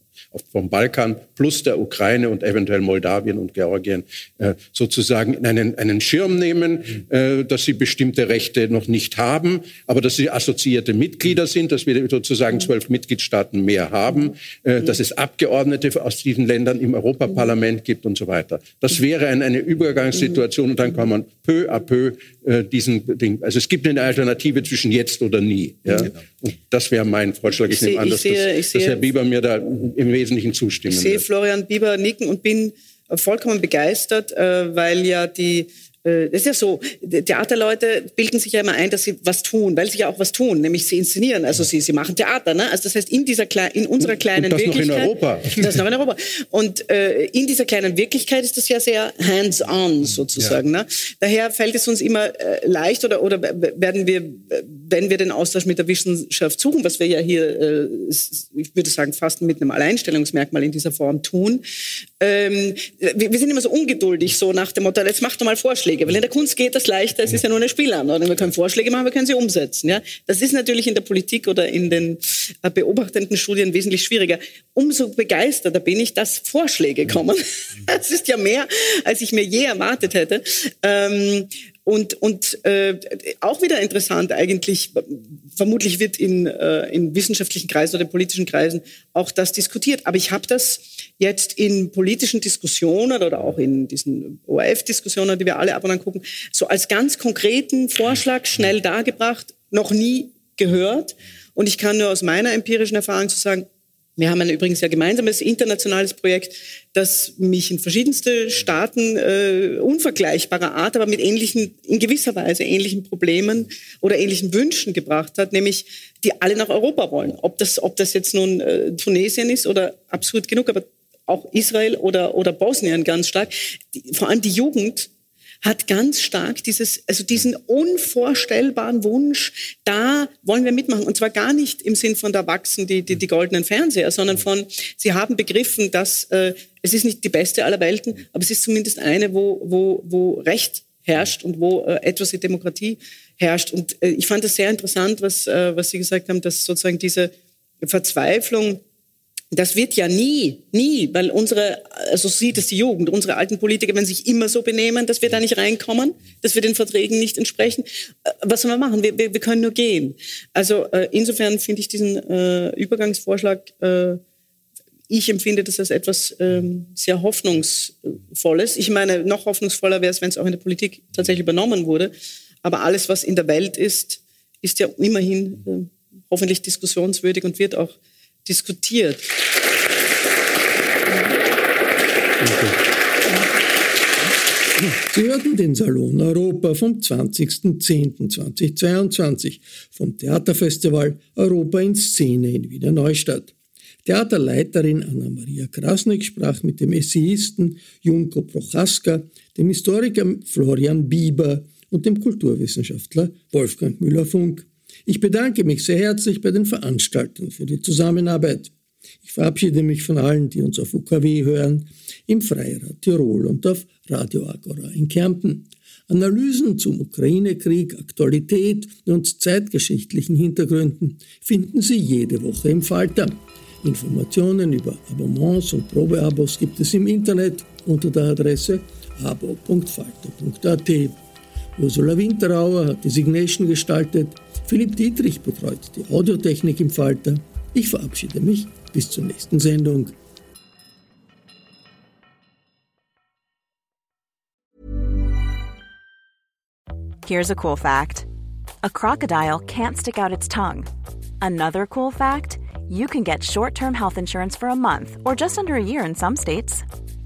vom Balkan plus der Ukraine und eventuell Moldawien und Georgien äh, sozusagen in einen, einen Schirm nehmen, äh, dass sie bestimmte Rechte noch nicht haben, aber dass sie assoziierte Mitglieder sind, dass wir sozusagen zwölf Mitgliedstaaten mehr haben, äh, dass es Abgeordnete aus diesen Ländern im Europaparlament gibt und so weiter. Das wäre eine, eine Übergangssituation und dann kann man peu à peu äh, diesen Ding. Also es gibt eine Alternative zwischen jetzt oder nie. Ja? Genau. Und das wäre mein Vorschlag. Ich, ich nehme an, dass, das, dass Herr Bieber mir da im Wesentlichen zustimmen Ich sehe. Florian Bieber nicken und bin vollkommen begeistert, äh, weil ja die äh, das ist ja so, Theaterleute bilden sich ja immer ein, dass sie was tun, weil sie ja auch was tun, nämlich sie inszenieren, also sie, sie machen Theater. Ne? Also das heißt, in, dieser, in unserer kleinen und das Wirklichkeit... Noch in Europa. Das noch in Europa. Und äh, in dieser kleinen Wirklichkeit ist das ja sehr hands-on sozusagen. Ja. Ne? Daher fällt es uns immer äh, leicht oder, oder werden wir, wenn wir den Austausch mit der Wissenschaft suchen, was wir ja hier, äh, ich würde sagen, fast mit einem Alleinstellungsmerkmal in dieser Form tun, ähm, wir, sind immer so ungeduldig, so nach dem Motto, jetzt mach doch mal Vorschläge. Vorschläge. Weil in der Kunst geht das leichter, es ist ja nur eine Spielanordnung. Wir können Vorschläge machen, wir können sie umsetzen. Ja? Das ist natürlich in der Politik oder in den äh, beobachtenden Studien wesentlich schwieriger. Umso begeisterter bin ich, dass Vorschläge kommen. <laughs> Das ist ja mehr, als ich mir je erwartet hätte. Ähm, und, und äh, auch wieder interessant eigentlich, vermutlich wird in, äh, in wissenschaftlichen Kreisen oder politischen Kreisen auch das diskutiert. Aber ich habe das jetzt in politischen Diskussionen oder auch in diesen ORF-Diskussionen, die wir alle ab und an gucken, so als ganz konkreten Vorschlag schnell dargebracht, noch nie gehört. Und ich kann nur aus meiner empirischen Erfahrung zu sagen, wir haben ein übrigens ja gemeinsames internationales Projekt, das mich in verschiedenste Staaten äh, unvergleichbarer Art, aber mit ähnlichen, in gewisser Weise ähnlichen Problemen oder ähnlichen Wünschen gebracht hat, nämlich die alle nach Europa wollen. Ob das, ob das jetzt nun äh, Tunesien ist oder absurd genug, aber auch Israel oder, oder Bosnien ganz stark. Die, vor allem die Jugend hat ganz stark dieses, also diesen unvorstellbaren Wunsch, da wollen wir mitmachen. Und zwar gar nicht im Sinn von, da wachsen die, die, die goldenen Fernseher, sondern von, sie haben begriffen, dass äh, es ist nicht die beste aller Welten, aber es ist zumindest eine, wo, wo, wo Recht herrscht und wo äh, etwas wie Demokratie herrscht. Und äh, ich fand es sehr interessant, was, äh, was Sie gesagt haben, dass sozusagen diese Verzweiflung das wird ja nie, nie, weil unsere, also sieht es die Jugend, unsere alten Politiker, wenn sich immer so benehmen, dass wir da nicht reinkommen, dass wir den Verträgen nicht entsprechen. Äh, was sollen wir machen? Wir, wir, wir können nur gehen. Also äh, insofern finde ich diesen äh, Übergangsvorschlag, äh, ich empfinde das als etwas ähm, sehr Hoffnungsvolles. Ich meine, noch hoffnungsvoller wäre es, wenn es auch in der Politik tatsächlich übernommen wurde. Aber alles, was in der Welt ist, ist ja immerhin äh, hoffentlich diskussionswürdig und wird auch diskutiert. Sie hörten den Salon Europa vom 20.10.2022 vom Theaterfestival Europa in Szene in Wiener Neustadt. Theaterleiterin Anna-Maria Krasnik sprach mit dem Essayisten Junko Prochaska, dem Historiker Florian Bieber und dem Kulturwissenschaftler Wolfgang Müller-Funk. Ich bedanke mich sehr herzlich bei den Veranstaltern für die Zusammenarbeit. Ich verabschiede mich von allen, die uns auf UKW hören, im Freirad Tirol und auf Radio Agora in Kärnten. Analysen zum Ukraine-Krieg, Aktualität und zeitgeschichtlichen Hintergründen finden Sie jede Woche im Falter. Informationen über Abonnements und Probeabos gibt es im Internet unter der Adresse abo.falter.at. Ursula Winterauer hat die Signation gestaltet. Philipp Dietrich betreut die Audiotechnik im Falter. Ich verabschiede mich bis zur nächsten Sendung. Here's a cool fact: A crocodile can't stick out its tongue. Another cool fact: You can get short-term health insurance for a month or just under a year in some states.